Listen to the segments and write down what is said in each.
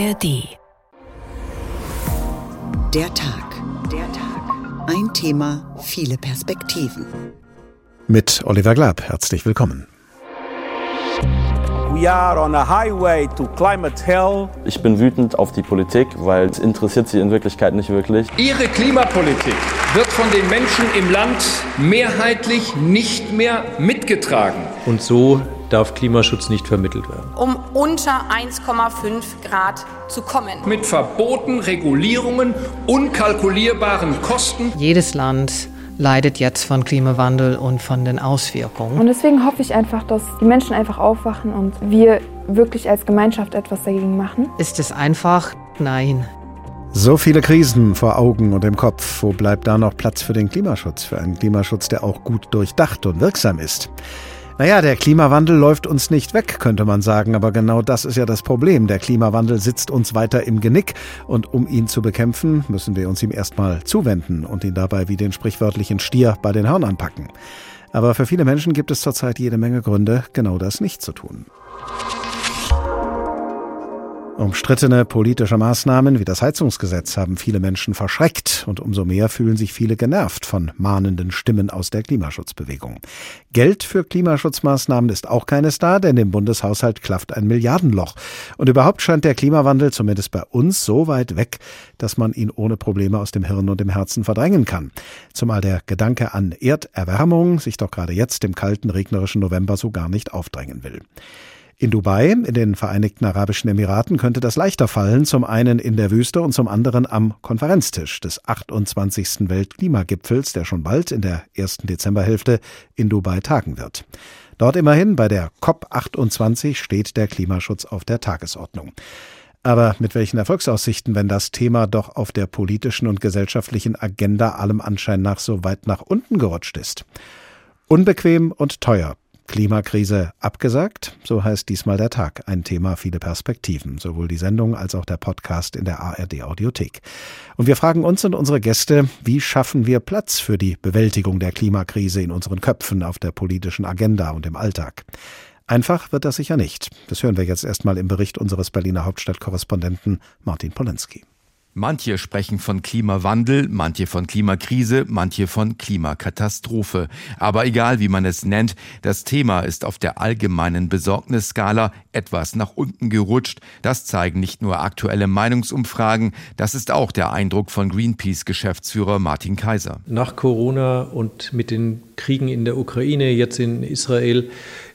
ARD. Der Tag. Der Tag. Ein Thema, viele Perspektiven. Mit Oliver Glab, herzlich willkommen. We are on a highway to climate hell. Ich bin wütend auf die Politik, weil es interessiert sie in Wirklichkeit nicht wirklich. Ihre Klimapolitik wird von den Menschen im Land mehrheitlich nicht mehr mitgetragen. Und so darf Klimaschutz nicht vermittelt werden. Um unter 1,5 Grad zu kommen. Mit Verboten, Regulierungen, unkalkulierbaren Kosten. Jedes Land leidet jetzt von Klimawandel und von den Auswirkungen. Und deswegen hoffe ich einfach, dass die Menschen einfach aufwachen und wir wirklich als Gemeinschaft etwas dagegen machen. Ist es einfach? Nein. So viele Krisen vor Augen und im Kopf. Wo bleibt da noch Platz für den Klimaschutz? Für einen Klimaschutz, der auch gut durchdacht und wirksam ist. Naja, der Klimawandel läuft uns nicht weg, könnte man sagen, aber genau das ist ja das Problem. Der Klimawandel sitzt uns weiter im Genick und um ihn zu bekämpfen, müssen wir uns ihm erstmal zuwenden und ihn dabei wie den sprichwörtlichen Stier bei den Hörnern packen. Aber für viele Menschen gibt es zurzeit jede Menge Gründe, genau das nicht zu tun. Umstrittene politische Maßnahmen wie das Heizungsgesetz haben viele Menschen verschreckt und umso mehr fühlen sich viele genervt von mahnenden Stimmen aus der Klimaschutzbewegung. Geld für Klimaschutzmaßnahmen ist auch keines da, denn im Bundeshaushalt klafft ein Milliardenloch. Und überhaupt scheint der Klimawandel zumindest bei uns so weit weg, dass man ihn ohne Probleme aus dem Hirn und dem Herzen verdrängen kann. Zumal der Gedanke an Erderwärmung sich doch gerade jetzt im kalten, regnerischen November so gar nicht aufdrängen will. In Dubai, in den Vereinigten Arabischen Emiraten, könnte das leichter fallen, zum einen in der Wüste und zum anderen am Konferenztisch des 28. Weltklimagipfels, der schon bald in der ersten Dezemberhälfte in Dubai tagen wird. Dort immerhin bei der COP28 steht der Klimaschutz auf der Tagesordnung. Aber mit welchen Erfolgsaussichten, wenn das Thema doch auf der politischen und gesellschaftlichen Agenda allem Anschein nach so weit nach unten gerutscht ist? Unbequem und teuer, Klimakrise abgesagt, so heißt diesmal der Tag. Ein Thema, viele Perspektiven, sowohl die Sendung als auch der Podcast in der ARD Audiothek. Und wir fragen uns und unsere Gäste, wie schaffen wir Platz für die Bewältigung der Klimakrise in unseren Köpfen, auf der politischen Agenda und im Alltag? Einfach wird das sicher nicht. Das hören wir jetzt erstmal im Bericht unseres Berliner Hauptstadtkorrespondenten Martin Polenski. Manche sprechen von Klimawandel, manche von Klimakrise, manche von Klimakatastrophe. Aber egal wie man es nennt, das Thema ist auf der allgemeinen Besorgnisskala etwas nach unten gerutscht. Das zeigen nicht nur aktuelle Meinungsumfragen, das ist auch der Eindruck von Greenpeace-Geschäftsführer Martin Kaiser. Nach Corona und mit den Kriegen in der Ukraine, jetzt in Israel,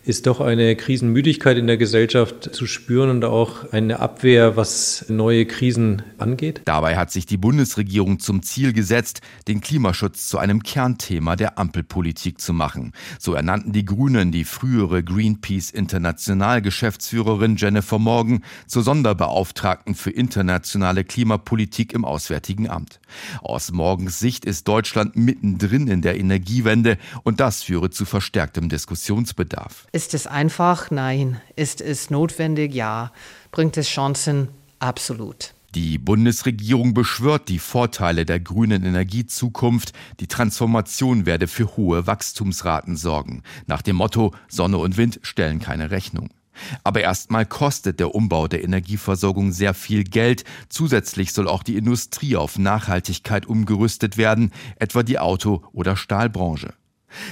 ist doch eine Krisenmüdigkeit in der Gesellschaft zu spüren und auch eine Abwehr, was neue Krisen angeht. Dabei hat sich die Bundesregierung zum Ziel gesetzt, den Klimaschutz zu einem Kernthema der Ampelpolitik zu machen. So ernannten die Grünen die frühere Greenpeace Internationalgeschäftsführerin Jennifer Morgan zur Sonderbeauftragten für internationale Klimapolitik im Auswärtigen Amt. Aus Morgens Sicht ist Deutschland mittendrin in der Energiewende und das führe zu verstärktem Diskussionsbedarf. Ist es einfach? Nein. Ist es notwendig? Ja. Bringt es Chancen? Absolut. Die Bundesregierung beschwört die Vorteile der grünen Energiezukunft. Die Transformation werde für hohe Wachstumsraten sorgen. Nach dem Motto Sonne und Wind stellen keine Rechnung. Aber erstmal kostet der Umbau der Energieversorgung sehr viel Geld. Zusätzlich soll auch die Industrie auf Nachhaltigkeit umgerüstet werden, etwa die Auto- oder Stahlbranche.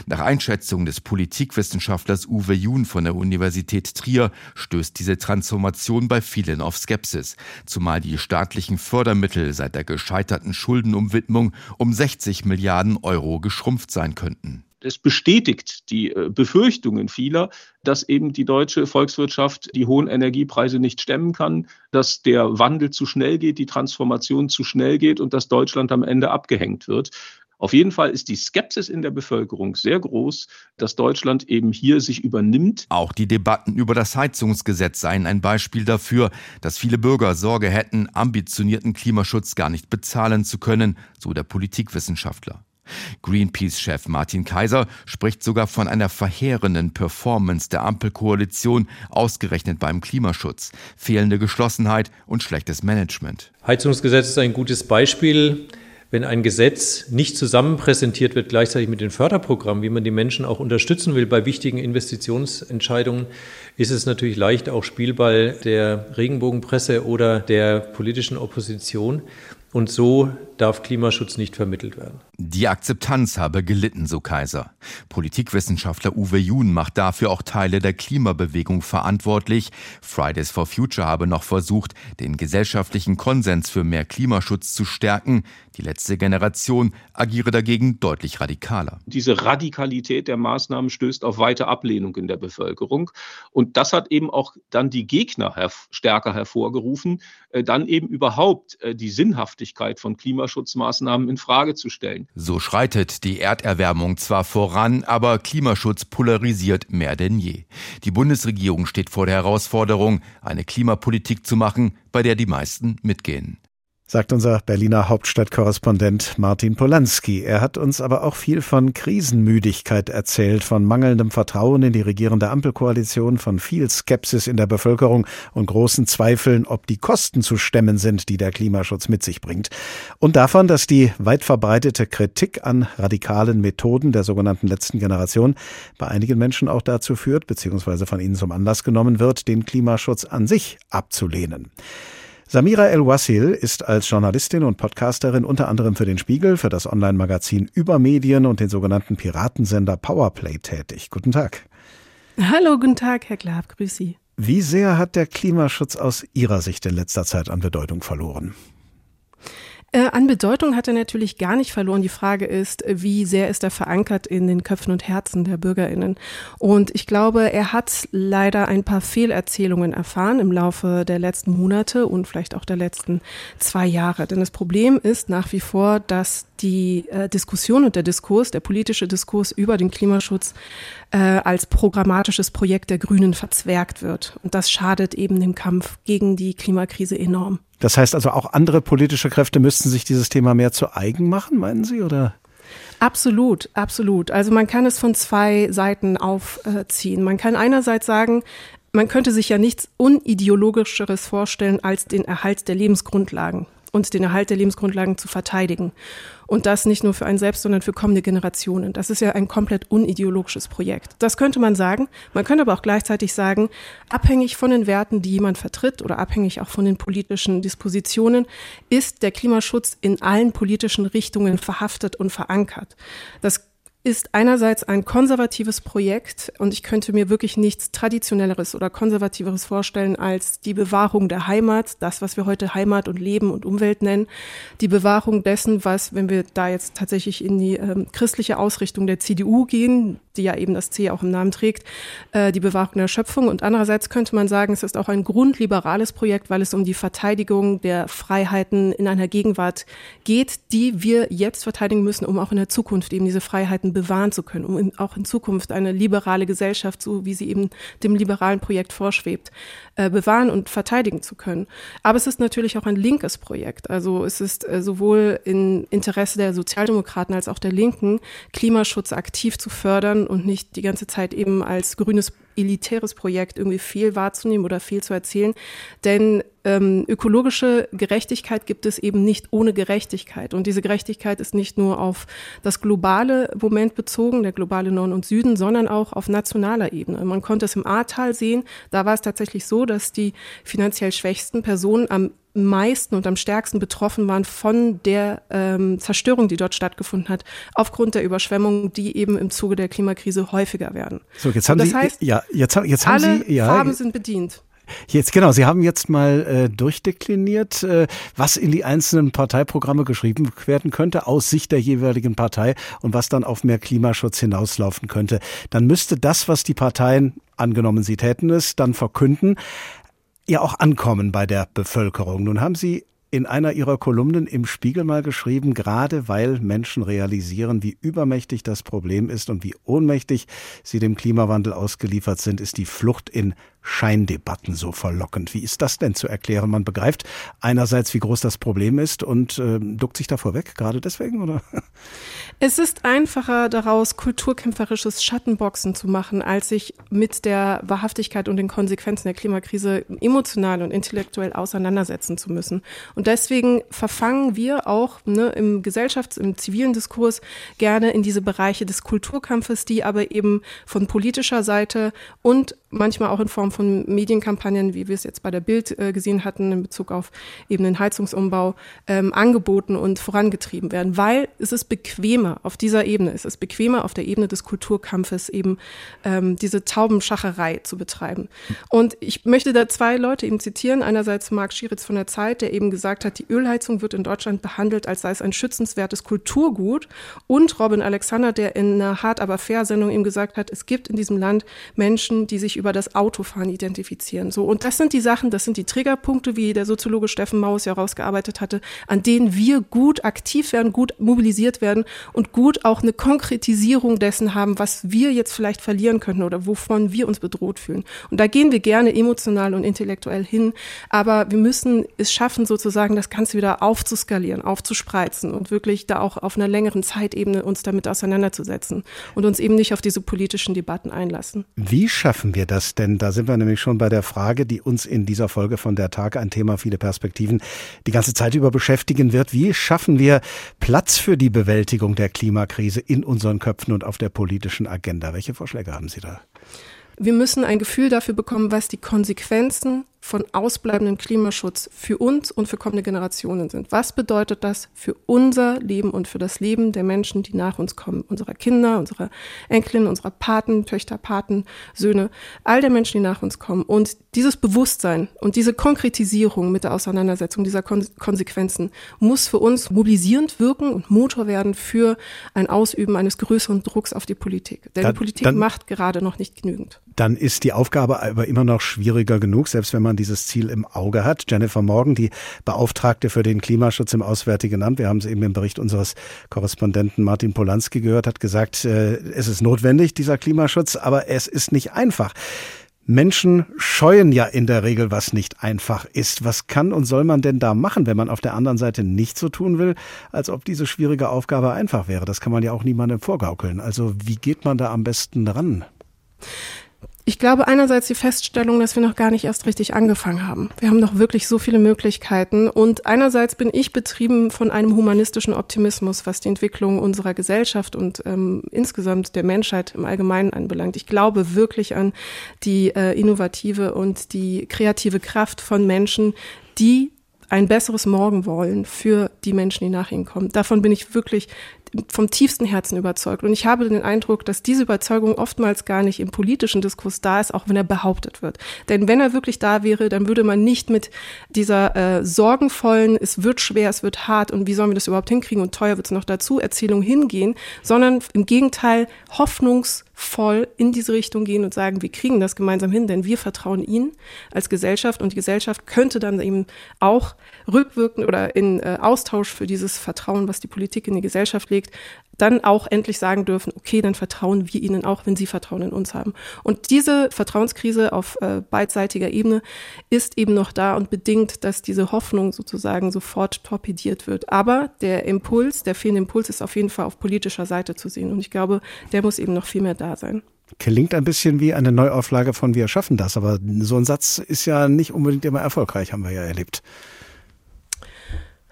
Nach Einschätzung des Politikwissenschaftlers Uwe Jun von der Universität Trier stößt diese Transformation bei vielen auf Skepsis, zumal die staatlichen Fördermittel seit der gescheiterten Schuldenumwidmung um 60 Milliarden Euro geschrumpft sein könnten. Es bestätigt die äh, Befürchtungen vieler, dass eben die deutsche Volkswirtschaft die hohen Energiepreise nicht stemmen kann, dass der Wandel zu schnell geht, die Transformation zu schnell geht und dass Deutschland am Ende abgehängt wird. Auf jeden Fall ist die Skepsis in der Bevölkerung sehr groß, dass Deutschland eben hier sich übernimmt. Auch die Debatten über das Heizungsgesetz seien ein Beispiel dafür, dass viele Bürger Sorge hätten, ambitionierten Klimaschutz gar nicht bezahlen zu können, so der Politikwissenschaftler. Greenpeace-Chef Martin Kaiser spricht sogar von einer verheerenden Performance der Ampelkoalition, ausgerechnet beim Klimaschutz, fehlende Geschlossenheit und schlechtes Management. Heizungsgesetz ist ein gutes Beispiel. Wenn ein Gesetz nicht zusammen präsentiert wird, gleichzeitig mit den Förderprogrammen, wie man die Menschen auch unterstützen will bei wichtigen Investitionsentscheidungen, ist es natürlich leicht auch Spielball der Regenbogenpresse oder der politischen Opposition. Und so darf Klimaschutz nicht vermittelt werden. Die Akzeptanz habe gelitten, so Kaiser. Politikwissenschaftler Uwe Jun macht dafür auch Teile der Klimabewegung verantwortlich. Fridays for Future habe noch versucht, den gesellschaftlichen Konsens für mehr Klimaschutz zu stärken. Die letzte Generation agiere dagegen deutlich radikaler. Diese Radikalität der Maßnahmen stößt auf weite Ablehnung in der Bevölkerung. Und das hat eben auch dann die Gegner stärker hervorgerufen, äh, dann eben überhaupt äh, die Sinnhaftigkeit von Klimaschutzmaßnahmen in Frage zu stellen. So schreitet die Erderwärmung zwar voran, aber Klimaschutz polarisiert mehr denn je. Die Bundesregierung steht vor der Herausforderung, eine Klimapolitik zu machen, bei der die meisten mitgehen sagt unser Berliner Hauptstadtkorrespondent Martin Polanski. Er hat uns aber auch viel von Krisenmüdigkeit erzählt, von mangelndem Vertrauen in die regierende Ampelkoalition, von viel Skepsis in der Bevölkerung und großen Zweifeln, ob die Kosten zu stemmen sind, die der Klimaschutz mit sich bringt. Und davon, dass die weit verbreitete Kritik an radikalen Methoden der sogenannten letzten Generation bei einigen Menschen auch dazu führt, beziehungsweise von ihnen zum Anlass genommen wird, den Klimaschutz an sich abzulehnen. Samira El-Wassil ist als Journalistin und Podcasterin unter anderem für den Spiegel, für das Online-Magazin Übermedien und den sogenannten Piratensender Powerplay tätig. Guten Tag. Hallo, guten Tag, Herr Glab, grüß Sie. Wie sehr hat der Klimaschutz aus Ihrer Sicht in letzter Zeit an Bedeutung verloren? Äh, an Bedeutung hat er natürlich gar nicht verloren. Die Frage ist, wie sehr ist er verankert in den Köpfen und Herzen der BürgerInnen? Und ich glaube, er hat leider ein paar Fehlerzählungen erfahren im Laufe der letzten Monate und vielleicht auch der letzten zwei Jahre. Denn das Problem ist nach wie vor, dass die äh, Diskussion und der Diskurs, der politische Diskurs über den Klimaschutz äh, als programmatisches Projekt der Grünen verzwergt wird. Und das schadet eben dem Kampf gegen die Klimakrise enorm. Das heißt also, auch andere politische Kräfte müssten sich dieses Thema mehr zu eigen machen, meinen Sie, oder? Absolut, absolut. Also man kann es von zwei Seiten aufziehen. Man kann einerseits sagen, man könnte sich ja nichts unideologischeres vorstellen als den Erhalt der Lebensgrundlagen und den Erhalt der Lebensgrundlagen zu verteidigen. Und das nicht nur für einen selbst, sondern für kommende Generationen. Das ist ja ein komplett unideologisches Projekt. Das könnte man sagen. Man könnte aber auch gleichzeitig sagen, abhängig von den Werten, die jemand vertritt oder abhängig auch von den politischen Dispositionen, ist der Klimaschutz in allen politischen Richtungen verhaftet und verankert. Das ist einerseits ein konservatives Projekt und ich könnte mir wirklich nichts traditionelleres oder konservativeres vorstellen als die Bewahrung der Heimat, das, was wir heute Heimat und Leben und Umwelt nennen, die Bewahrung dessen, was, wenn wir da jetzt tatsächlich in die ähm, christliche Ausrichtung der CDU gehen, die ja eben das C auch im Namen trägt, äh, die Bewahrung der Schöpfung. Und andererseits könnte man sagen, es ist auch ein grundliberales Projekt, weil es um die Verteidigung der Freiheiten in einer Gegenwart geht, die wir jetzt verteidigen müssen, um auch in der Zukunft eben diese Freiheiten bewahren zu können, um auch in Zukunft eine liberale Gesellschaft, so wie sie eben dem liberalen Projekt vorschwebt, äh, bewahren und verteidigen zu können. Aber es ist natürlich auch ein linkes Projekt. Also es ist äh, sowohl in Interesse der Sozialdemokraten als auch der Linken, Klimaschutz aktiv zu fördern und nicht die ganze Zeit eben als grünes elitäres Projekt irgendwie viel wahrzunehmen oder viel zu erzählen. Denn ähm, ökologische Gerechtigkeit gibt es eben nicht ohne Gerechtigkeit. Und diese Gerechtigkeit ist nicht nur auf das globale Moment bezogen, der globale Norden und Süden, sondern auch auf nationaler Ebene. Man konnte es im Ahrtal sehen. Da war es tatsächlich so, dass die finanziell schwächsten Personen am meisten und am stärksten betroffen waren von der ähm, Zerstörung, die dort stattgefunden hat, aufgrund der Überschwemmungen, die eben im Zuge der Klimakrise häufiger werden. So, jetzt haben das Sie, heißt, ja, jetzt, jetzt haben alle Sie, ja, Farben sind bedient. Jetzt genau, Sie haben jetzt mal äh, durchdekliniert, äh, was in die einzelnen Parteiprogramme geschrieben werden könnte aus Sicht der jeweiligen Partei und was dann auf mehr Klimaschutz hinauslaufen könnte. Dann müsste das, was die Parteien angenommen, sie täten es, dann verkünden, ja auch ankommen bei der Bevölkerung. Nun haben Sie in einer Ihrer Kolumnen im Spiegel mal geschrieben, gerade weil Menschen realisieren, wie übermächtig das Problem ist und wie ohnmächtig sie dem Klimawandel ausgeliefert sind, ist die Flucht in Scheindebatten so verlockend. Wie ist das denn zu erklären? Man begreift einerseits, wie groß das Problem ist und äh, duckt sich davor weg, gerade deswegen, oder? Es ist einfacher daraus kulturkämpferisches Schattenboxen zu machen, als sich mit der Wahrhaftigkeit und den Konsequenzen der Klimakrise emotional und intellektuell auseinandersetzen zu müssen. Und deswegen verfangen wir auch ne, im Gesellschafts-, im zivilen Diskurs gerne in diese Bereiche des Kulturkampfes, die aber eben von politischer Seite und manchmal auch in Form von Medienkampagnen, wie wir es jetzt bei der Bild äh, gesehen hatten, in Bezug auf eben den Heizungsumbau, ähm, angeboten und vorangetrieben werden, weil es ist bequemer auf dieser Ebene, es ist bequemer auf der Ebene des Kulturkampfes eben ähm, diese Taubenschacherei zu betreiben. Und ich möchte da zwei Leute eben zitieren. Einerseits Marc Schieritz von der Zeit, der eben gesagt hat, die Ölheizung wird in Deutschland behandelt, als sei es ein schützenswertes Kulturgut. Und Robin Alexander, der in einer Hart aber fair Sendung eben gesagt hat, es gibt in diesem Land Menschen, die sich über das Autofahren identifizieren. So, und das sind die Sachen, das sind die Triggerpunkte, wie der Soziologe Steffen Maus ja rausgearbeitet hatte, an denen wir gut aktiv werden, gut mobilisiert werden und gut auch eine Konkretisierung dessen haben, was wir jetzt vielleicht verlieren könnten oder wovon wir uns bedroht fühlen. Und da gehen wir gerne emotional und intellektuell hin, aber wir müssen es schaffen, sozusagen das Ganze wieder aufzuskalieren, aufzuspreizen und wirklich da auch auf einer längeren Zeitebene uns damit auseinanderzusetzen und uns eben nicht auf diese politischen Debatten einlassen. Wie schaffen wir das denn? Da sind wir nämlich schon bei der Frage, die uns in dieser Folge von der Tag ein Thema viele Perspektiven die ganze Zeit über beschäftigen wird. Wie schaffen wir Platz für die Bewältigung der Klimakrise in unseren Köpfen und auf der politischen Agenda? Welche Vorschläge haben Sie da? Wir müssen ein Gefühl dafür bekommen, was die Konsequenzen von ausbleibendem Klimaschutz für uns und für kommende Generationen sind. Was bedeutet das für unser Leben und für das Leben der Menschen, die nach uns kommen? Unserer Kinder, unserer Enkelin, unserer Paten, Töchter, Paten, Söhne, all der Menschen, die nach uns kommen. Und dieses Bewusstsein und diese Konkretisierung mit der Auseinandersetzung dieser Kon Konsequenzen muss für uns mobilisierend wirken und Motor werden für ein Ausüben eines größeren Drucks auf die Politik. Denn dann, die Politik macht gerade noch nicht genügend. Dann ist die Aufgabe aber immer noch schwieriger genug, selbst wenn man dieses Ziel im Auge hat. Jennifer Morgan, die Beauftragte für den Klimaschutz im Auswärtigen Amt, wir haben es eben im Bericht unseres Korrespondenten Martin Polanski gehört, hat gesagt, äh, es ist notwendig, dieser Klimaschutz, aber es ist nicht einfach. Menschen scheuen ja in der Regel, was nicht einfach ist. Was kann und soll man denn da machen, wenn man auf der anderen Seite nicht so tun will, als ob diese schwierige Aufgabe einfach wäre? Das kann man ja auch niemandem vorgaukeln. Also wie geht man da am besten ran? Ich glaube einerseits die Feststellung, dass wir noch gar nicht erst richtig angefangen haben. Wir haben noch wirklich so viele Möglichkeiten. Und einerseits bin ich betrieben von einem humanistischen Optimismus, was die Entwicklung unserer Gesellschaft und ähm, insgesamt der Menschheit im Allgemeinen anbelangt. Ich glaube wirklich an die äh, innovative und die kreative Kraft von Menschen, die ein besseres Morgen wollen für die Menschen, die nach ihnen kommen. Davon bin ich wirklich vom tiefsten Herzen überzeugt. Und ich habe den Eindruck, dass diese Überzeugung oftmals gar nicht im politischen Diskurs da ist, auch wenn er behauptet wird. Denn wenn er wirklich da wäre, dann würde man nicht mit dieser äh, sorgenvollen, es wird schwer, es wird hart und wie sollen wir das überhaupt hinkriegen und teuer wird es noch dazu, Erzählung hingehen, sondern im Gegenteil hoffnungsvoll in diese Richtung gehen und sagen, wir kriegen das gemeinsam hin, denn wir vertrauen ihnen als Gesellschaft und die Gesellschaft könnte dann eben auch rückwirkend oder in äh, Austausch für dieses Vertrauen, was die Politik in die Gesellschaft legt, dann auch endlich sagen dürfen, okay, dann vertrauen wir ihnen auch, wenn sie Vertrauen in uns haben. Und diese Vertrauenskrise auf äh, beidseitiger Ebene ist eben noch da und bedingt, dass diese Hoffnung sozusagen sofort torpediert wird. Aber der Impuls, der fehlende Impuls ist auf jeden Fall auf politischer Seite zu sehen. Und ich glaube, der muss eben noch viel mehr da sein. Klingt ein bisschen wie eine Neuauflage von Wir schaffen das, aber so ein Satz ist ja nicht unbedingt immer erfolgreich, haben wir ja erlebt.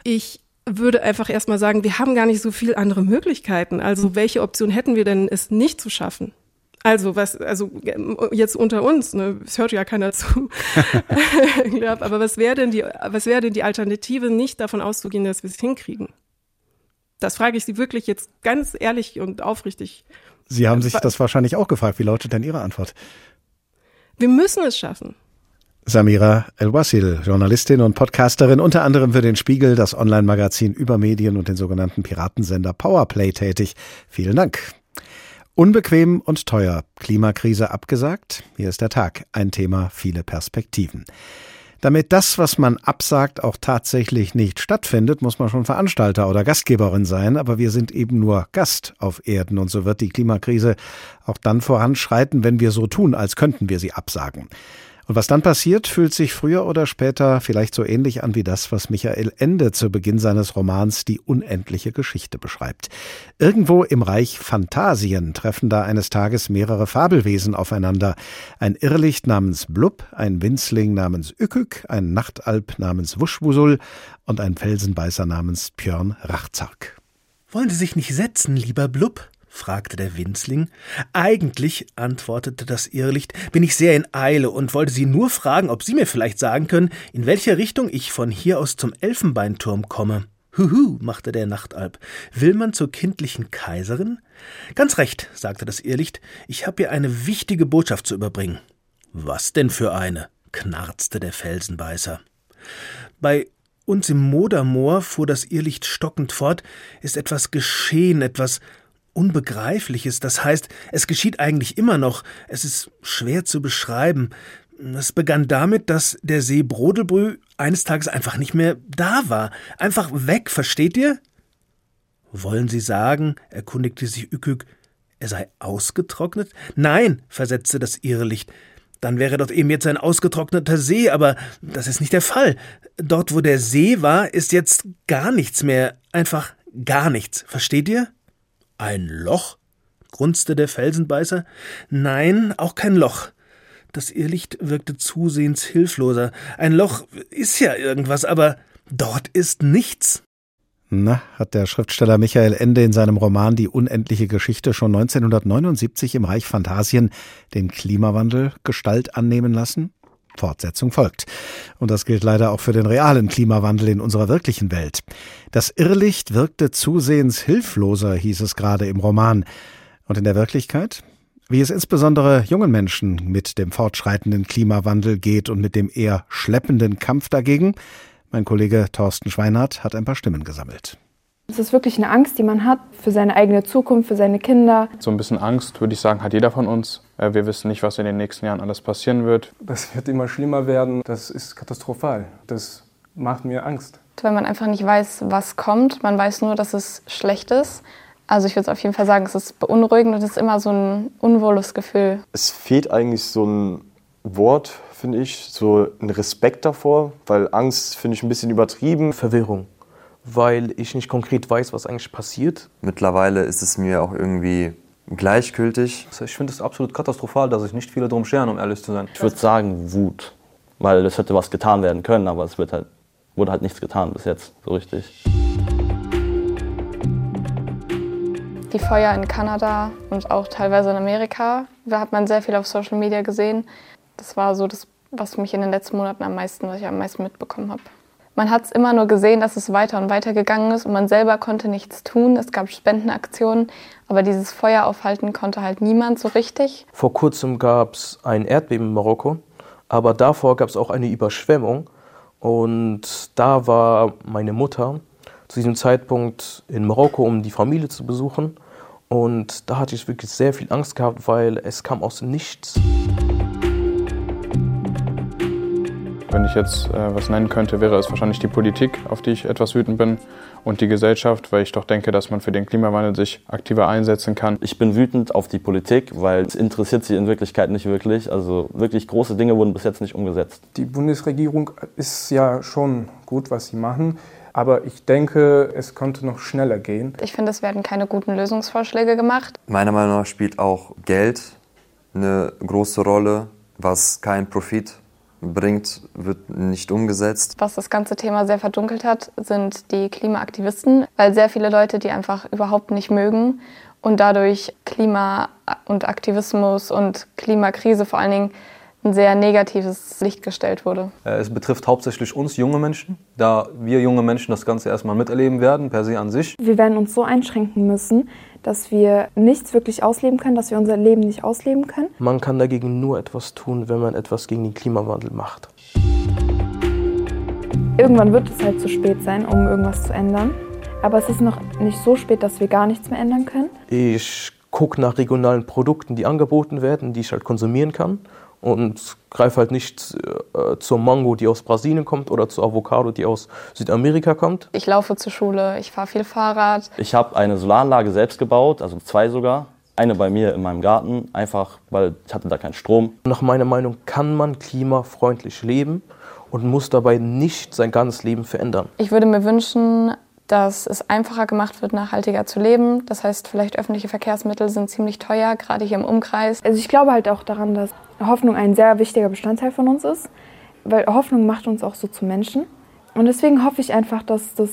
Ich würde einfach erstmal sagen, wir haben gar nicht so viel andere Möglichkeiten. Also welche Option hätten wir denn, es nicht zu schaffen? Also was, also jetzt unter uns, ne, es hört ja keiner zu. aber was wäre denn die, was wäre denn die Alternative, nicht davon auszugehen, dass wir es hinkriegen? Das frage ich Sie wirklich jetzt ganz ehrlich und aufrichtig. Sie haben sich das wahrscheinlich auch gefragt. Wie lautet denn Ihre Antwort? Wir müssen es schaffen. Samira El-Wasil, Journalistin und Podcasterin, unter anderem für den Spiegel, das Online-Magazin über Medien und den sogenannten Piratensender Powerplay tätig. Vielen Dank. Unbequem und teuer. Klimakrise abgesagt? Hier ist der Tag. Ein Thema, viele Perspektiven. Damit das, was man absagt, auch tatsächlich nicht stattfindet, muss man schon Veranstalter oder Gastgeberin sein, aber wir sind eben nur Gast auf Erden und so wird die Klimakrise auch dann voranschreiten, wenn wir so tun, als könnten wir sie absagen. Und was dann passiert, fühlt sich früher oder später vielleicht so ähnlich an wie das, was Michael Ende zu Beginn seines Romans Die unendliche Geschichte beschreibt. Irgendwo im Reich Phantasien treffen da eines Tages mehrere Fabelwesen aufeinander. Ein Irrlicht namens Blub, ein Winzling namens Ükük, ein Nachtalb namens Wuschwusul und ein Felsenbeißer namens Björn Rachzark. Wollen Sie sich nicht setzen, lieber Blub? Fragte der Winzling. Eigentlich, antwortete das Irrlicht, bin ich sehr in Eile und wollte Sie nur fragen, ob Sie mir vielleicht sagen können, in welche Richtung ich von hier aus zum Elfenbeinturm komme. Huhu, machte der Nachtalb. Will man zur kindlichen Kaiserin? Ganz recht, sagte das Irrlicht, ich habe ihr eine wichtige Botschaft zu überbringen. Was denn für eine? knarzte der Felsenbeißer. Bei uns im Modermoor, fuhr das Irrlicht stockend fort, ist etwas geschehen, etwas Unbegreifliches. Das heißt, es geschieht eigentlich immer noch. Es ist schwer zu beschreiben. Es begann damit, dass der See Brodelbrü eines Tages einfach nicht mehr da war. Einfach weg, versteht ihr? Wollen Sie sagen, erkundigte sich Ükük, er sei ausgetrocknet? Nein, versetzte das Irrlicht. Dann wäre dort eben jetzt ein ausgetrockneter See, aber das ist nicht der Fall. Dort, wo der See war, ist jetzt gar nichts mehr. Einfach gar nichts. Versteht ihr? Ein Loch? grunzte der Felsenbeißer. Nein, auch kein Loch. Das Irrlicht wirkte zusehends hilfloser. Ein Loch ist ja irgendwas, aber dort ist nichts. Na, hat der Schriftsteller Michael Ende in seinem Roman Die unendliche Geschichte schon 1979 im Reich Phantasien den Klimawandel Gestalt annehmen lassen? Fortsetzung folgt. Und das gilt leider auch für den realen Klimawandel in unserer wirklichen Welt. Das Irrlicht wirkte zusehends hilfloser, hieß es gerade im Roman. Und in der Wirklichkeit? Wie es insbesondere jungen Menschen mit dem fortschreitenden Klimawandel geht und mit dem eher schleppenden Kampf dagegen, mein Kollege Thorsten Schweinhardt hat ein paar Stimmen gesammelt. Es ist wirklich eine Angst, die man hat für seine eigene Zukunft, für seine Kinder. So ein bisschen Angst, würde ich sagen, hat jeder von uns. Äh, wir wissen nicht, was in den nächsten Jahren alles passieren wird. Das wird immer schlimmer werden. Das ist katastrophal. Das macht mir Angst. Weil man einfach nicht weiß, was kommt. Man weiß nur, dass es schlecht ist. Also ich würde auf jeden Fall sagen, es ist beunruhigend und es ist immer so ein unwohles Gefühl. Es fehlt eigentlich so ein Wort, finde ich, so ein Respekt davor, weil Angst finde ich ein bisschen übertrieben. Verwirrung weil ich nicht konkret weiß, was eigentlich passiert. Mittlerweile ist es mir auch irgendwie gleichgültig. Also ich finde es absolut katastrophal, dass sich nicht viele drum scheren, um ehrlich zu sein. Ich würde sagen Wut, weil es hätte was getan werden können, aber es wird halt, wurde halt nichts getan bis jetzt so richtig. Die Feuer in Kanada und auch teilweise in Amerika, da hat man sehr viel auf Social Media gesehen. Das war so das, was mich in den letzten Monaten am meisten, was ich am meisten mitbekommen habe. Man hat es immer nur gesehen, dass es weiter und weiter gegangen ist und man selber konnte nichts tun. Es gab Spendenaktionen, aber dieses Feuer aufhalten konnte halt niemand so richtig. Vor kurzem gab es ein Erdbeben in Marokko, aber davor gab es auch eine Überschwemmung und da war meine Mutter zu diesem Zeitpunkt in Marokko, um die Familie zu besuchen. Und da hatte ich wirklich sehr viel Angst gehabt, weil es kam aus nichts. Wenn ich jetzt äh, was nennen könnte, wäre es wahrscheinlich die Politik, auf die ich etwas wütend bin, und die Gesellschaft, weil ich doch denke, dass man für den Klimawandel sich aktiver einsetzen kann. Ich bin wütend auf die Politik, weil es interessiert sie in Wirklichkeit nicht wirklich. Also wirklich große Dinge wurden bis jetzt nicht umgesetzt. Die Bundesregierung ist ja schon gut, was sie machen. Aber ich denke, es könnte noch schneller gehen. Ich finde, es werden keine guten Lösungsvorschläge gemacht. Meiner Meinung nach spielt auch Geld eine große Rolle, was kein Profit bringt, wird nicht umgesetzt. Was das ganze Thema sehr verdunkelt hat, sind die Klimaaktivisten, weil sehr viele Leute die einfach überhaupt nicht mögen und dadurch Klima und Aktivismus und Klimakrise vor allen Dingen ein sehr negatives Licht gestellt wurde. Äh, es betrifft hauptsächlich uns junge Menschen, da wir junge Menschen das Ganze erstmal miterleben werden, per se an sich. Wir werden uns so einschränken müssen, dass wir nichts wirklich ausleben können, dass wir unser Leben nicht ausleben können. Man kann dagegen nur etwas tun, wenn man etwas gegen den Klimawandel macht. Irgendwann wird es halt zu spät sein, um irgendwas zu ändern. Aber es ist noch nicht so spät, dass wir gar nichts mehr ändern können. Ich gucke nach regionalen Produkten, die angeboten werden, die ich halt konsumieren kann und greife halt nicht äh, zur Mango, die aus Brasilien kommt oder zur Avocado, die aus Südamerika kommt. Ich laufe zur Schule, ich fahre viel Fahrrad. Ich habe eine Solaranlage selbst gebaut, also zwei sogar. eine bei mir in meinem Garten, einfach weil ich hatte da keinen Strom. Nach meiner Meinung kann man klimafreundlich leben und muss dabei nicht sein ganzes Leben verändern. Ich würde mir wünschen, dass es einfacher gemacht wird, nachhaltiger zu leben. Das heißt, vielleicht öffentliche Verkehrsmittel sind ziemlich teuer, gerade hier im Umkreis. Also ich glaube halt auch daran, dass Hoffnung ein sehr wichtiger Bestandteil von uns ist, weil Hoffnung macht uns auch so zu Menschen. Und deswegen hoffe ich einfach, dass das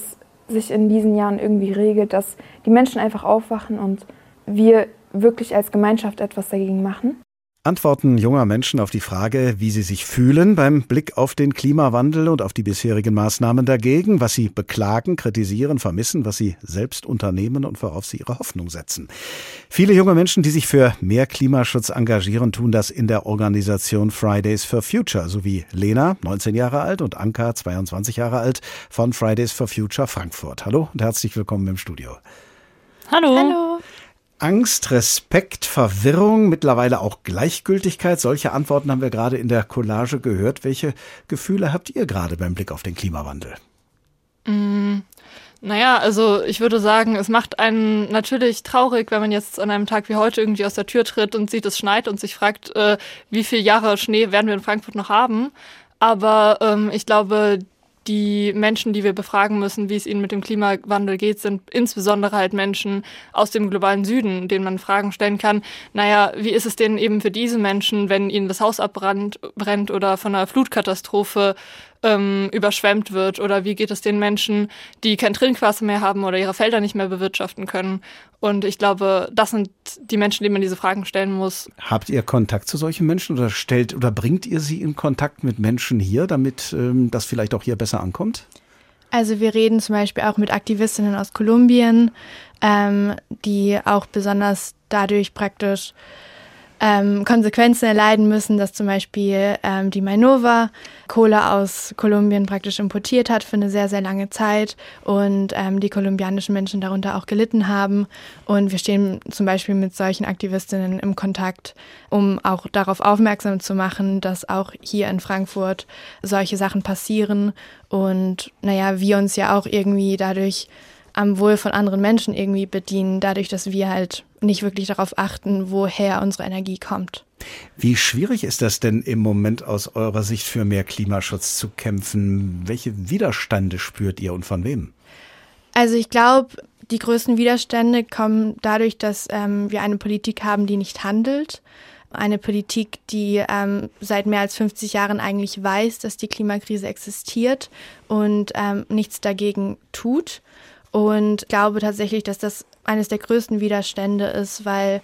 sich in diesen Jahren irgendwie regelt, dass die Menschen einfach aufwachen und wir wirklich als Gemeinschaft etwas dagegen machen. Antworten junger Menschen auf die Frage, wie sie sich fühlen beim Blick auf den Klimawandel und auf die bisherigen Maßnahmen dagegen, was sie beklagen, kritisieren, vermissen, was sie selbst unternehmen und worauf sie ihre Hoffnung setzen. Viele junge Menschen, die sich für mehr Klimaschutz engagieren, tun das in der Organisation Fridays for Future, sowie Lena, 19 Jahre alt, und Anka, 22 Jahre alt, von Fridays for Future Frankfurt. Hallo und herzlich willkommen im Studio. Hallo. Hallo. Angst, Respekt, Verwirrung, mittlerweile auch Gleichgültigkeit. Solche Antworten haben wir gerade in der Collage gehört. Welche Gefühle habt ihr gerade beim Blick auf den Klimawandel? Mm, naja, also ich würde sagen, es macht einen natürlich traurig, wenn man jetzt an einem Tag wie heute irgendwie aus der Tür tritt und sieht, es schneit und sich fragt, äh, wie viele Jahre Schnee werden wir in Frankfurt noch haben. Aber ähm, ich glaube, die Menschen, die wir befragen müssen, wie es ihnen mit dem Klimawandel geht, sind insbesondere halt Menschen aus dem globalen Süden, denen man Fragen stellen kann. Naja, wie ist es denn eben für diese Menschen, wenn ihnen das Haus abbrennt brennt oder von einer Flutkatastrophe ähm, überschwemmt wird? Oder wie geht es den Menschen, die kein Trinkwasser mehr haben oder ihre Felder nicht mehr bewirtschaften können? Und ich glaube, das sind die Menschen, denen man diese Fragen stellen muss. Habt ihr Kontakt zu solchen Menschen oder stellt oder bringt ihr sie in Kontakt mit Menschen hier, damit ähm, das vielleicht auch hier besser ankommt? Also wir reden zum Beispiel auch mit Aktivistinnen aus Kolumbien, ähm, die auch besonders dadurch praktisch ähm, Konsequenzen erleiden müssen, dass zum Beispiel ähm, die Mainova Kohle aus Kolumbien praktisch importiert hat für eine sehr, sehr lange Zeit und ähm, die kolumbianischen Menschen darunter auch gelitten haben. Und wir stehen zum Beispiel mit solchen Aktivistinnen im Kontakt, um auch darauf aufmerksam zu machen, dass auch hier in Frankfurt solche Sachen passieren und naja, wir uns ja auch irgendwie dadurch am Wohl von anderen Menschen irgendwie bedienen, dadurch, dass wir halt nicht wirklich darauf achten, woher unsere Energie kommt. Wie schwierig ist das denn im Moment aus eurer Sicht für mehr Klimaschutz zu kämpfen? Welche Widerstände spürt ihr und von wem? Also ich glaube, die größten Widerstände kommen dadurch, dass ähm, wir eine Politik haben, die nicht handelt. Eine Politik, die ähm, seit mehr als 50 Jahren eigentlich weiß, dass die Klimakrise existiert und ähm, nichts dagegen tut. Und glaube tatsächlich, dass das eines der größten Widerstände ist, weil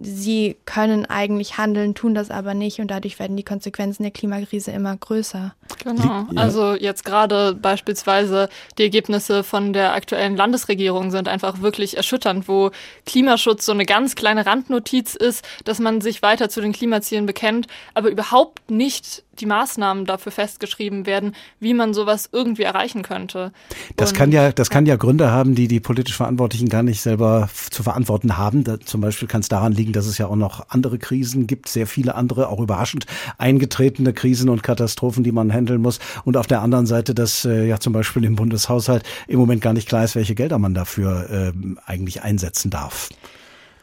sie können eigentlich handeln, tun das aber nicht und dadurch werden die Konsequenzen der Klimakrise immer größer. Genau. Also jetzt gerade beispielsweise die Ergebnisse von der aktuellen Landesregierung sind einfach wirklich erschütternd, wo Klimaschutz so eine ganz kleine Randnotiz ist, dass man sich weiter zu den Klimazielen bekennt, aber überhaupt nicht die Maßnahmen dafür festgeschrieben werden, wie man sowas irgendwie erreichen könnte. Das und, kann ja, das kann ja Gründe haben, die die politisch Verantwortlichen gar nicht selber zu verantworten haben. Da, zum Beispiel kann es daran liegen, dass es ja auch noch andere Krisen gibt, sehr viele andere, auch überraschend eingetretene Krisen und Katastrophen, die man handeln muss. Und auf der anderen Seite, dass äh, ja zum Beispiel im Bundeshaushalt im Moment gar nicht klar ist, welche Gelder man dafür äh, eigentlich einsetzen darf.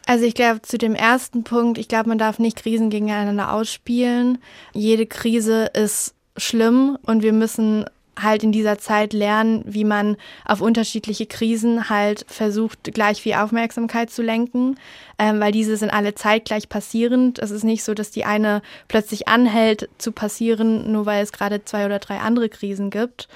Also ich glaube, zu dem ersten Punkt, ich glaube, man darf nicht Krisen gegeneinander ausspielen. Jede Krise ist schlimm und wir müssen halt in dieser Zeit lernen, wie man auf unterschiedliche Krisen halt versucht, gleich viel Aufmerksamkeit zu lenken, ähm, weil diese sind alle zeitgleich passierend. Es ist nicht so, dass die eine plötzlich anhält zu passieren, nur weil es gerade zwei oder drei andere Krisen gibt.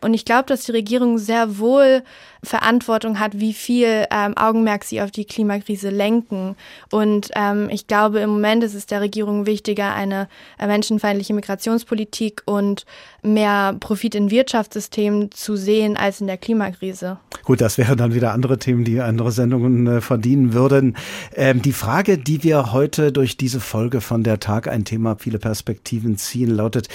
Und ich glaube, dass die Regierung sehr wohl Verantwortung hat, wie viel ähm, Augenmerk sie auf die Klimakrise lenken. Und ähm, ich glaube, im Moment ist es der Regierung wichtiger, eine äh, menschenfeindliche Migrationspolitik und mehr Profit in Wirtschaftssystemen zu sehen als in der Klimakrise. Gut, das wären dann wieder andere Themen, die andere Sendungen äh, verdienen würden. Ähm, die Frage, die wir heute durch diese Folge von der Tag ein Thema viele Perspektiven ziehen, lautet,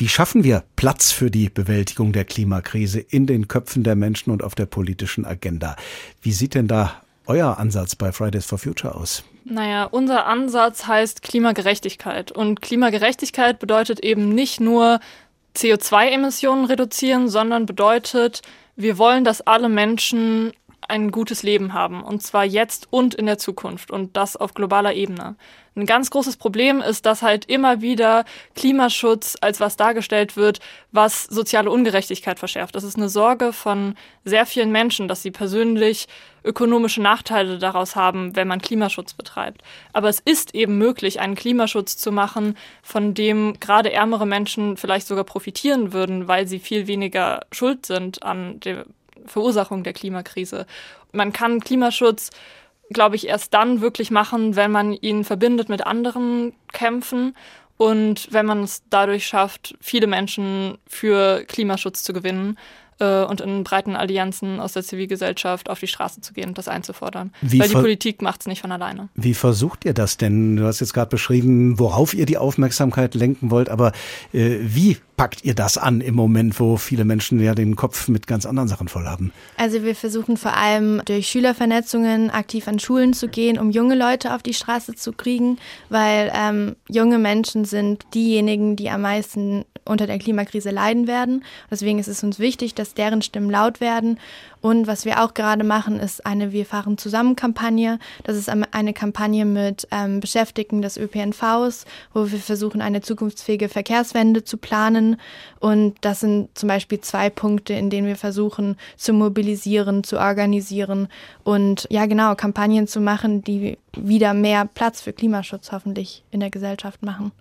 wie schaffen wir Platz für die Bewältigung der Klimakrise in den Köpfen der Menschen und auf der politischen Agenda? Wie sieht denn da euer Ansatz bei Fridays for Future aus? Naja, unser Ansatz heißt Klimagerechtigkeit. Und Klimagerechtigkeit bedeutet eben nicht nur CO2-Emissionen reduzieren, sondern bedeutet, wir wollen, dass alle Menschen ein gutes Leben haben, und zwar jetzt und in der Zukunft und das auf globaler Ebene. Ein ganz großes Problem ist, dass halt immer wieder Klimaschutz als was dargestellt wird, was soziale Ungerechtigkeit verschärft. Das ist eine Sorge von sehr vielen Menschen, dass sie persönlich ökonomische Nachteile daraus haben, wenn man Klimaschutz betreibt. Aber es ist eben möglich, einen Klimaschutz zu machen, von dem gerade ärmere Menschen vielleicht sogar profitieren würden, weil sie viel weniger schuld sind an der Verursachung der Klimakrise. Man kann Klimaschutz glaube ich, erst dann wirklich machen, wenn man ihn verbindet mit anderen Kämpfen und wenn man es dadurch schafft, viele Menschen für Klimaschutz zu gewinnen äh, und in breiten Allianzen aus der Zivilgesellschaft auf die Straße zu gehen und das einzufordern. Wie Weil die Politik macht es nicht von alleine. Wie versucht ihr das denn? Du hast jetzt gerade beschrieben, worauf ihr die Aufmerksamkeit lenken wollt, aber äh, wie packt ihr das an im Moment, wo viele Menschen ja den Kopf mit ganz anderen Sachen voll haben? Also wir versuchen vor allem durch Schülervernetzungen aktiv an Schulen zu gehen, um junge Leute auf die Straße zu kriegen, weil ähm, junge Menschen sind diejenigen, die am meisten unter der Klimakrise leiden werden. Deswegen ist es uns wichtig, dass deren Stimmen laut werden. Und was wir auch gerade machen, ist eine Wir fahren zusammen Kampagne. Das ist eine Kampagne mit ähm, Beschäftigten des ÖPNVs, wo wir versuchen, eine zukunftsfähige Verkehrswende zu planen. Und das sind zum Beispiel zwei Punkte, in denen wir versuchen zu mobilisieren, zu organisieren und ja genau Kampagnen zu machen, die wieder mehr Platz für Klimaschutz hoffentlich in der Gesellschaft machen.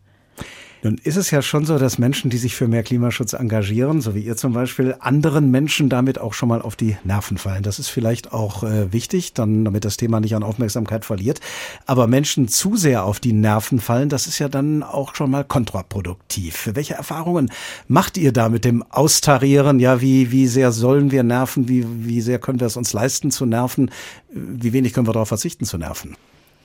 Nun ist es ja schon so, dass Menschen, die sich für mehr Klimaschutz engagieren, so wie ihr zum Beispiel, anderen Menschen damit auch schon mal auf die Nerven fallen. Das ist vielleicht auch äh, wichtig, dann, damit das Thema nicht an Aufmerksamkeit verliert. Aber Menschen zu sehr auf die Nerven fallen, das ist ja dann auch schon mal kontraproduktiv. Welche Erfahrungen macht ihr da mit dem Austarieren? Ja, wie, wie sehr sollen wir nerven? Wie, wie sehr können wir es uns leisten zu nerven? Wie wenig können wir darauf verzichten zu nerven?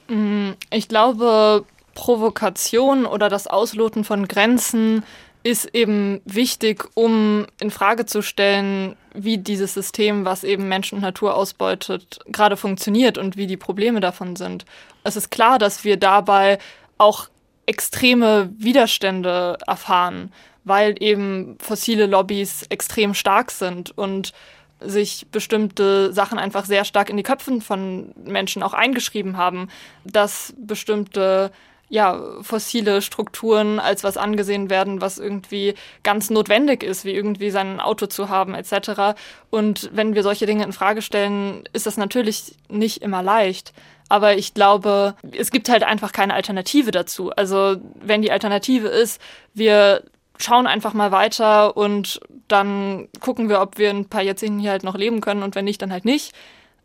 Mm, ich glaube, Provokation oder das Ausloten von Grenzen ist eben wichtig, um in Frage zu stellen, wie dieses System, was eben Menschen und Natur ausbeutet, gerade funktioniert und wie die Probleme davon sind. Es ist klar, dass wir dabei auch extreme Widerstände erfahren, weil eben fossile Lobbys extrem stark sind und sich bestimmte Sachen einfach sehr stark in die Köpfen von Menschen auch eingeschrieben haben, dass bestimmte ja, fossile Strukturen als was angesehen werden, was irgendwie ganz notwendig ist, wie irgendwie sein Auto zu haben etc. Und wenn wir solche Dinge in Frage stellen, ist das natürlich nicht immer leicht. Aber ich glaube, es gibt halt einfach keine Alternative dazu. Also wenn die Alternative ist, wir schauen einfach mal weiter und dann gucken wir, ob wir ein paar Jahrzehnte hier halt noch leben können und wenn nicht, dann halt nicht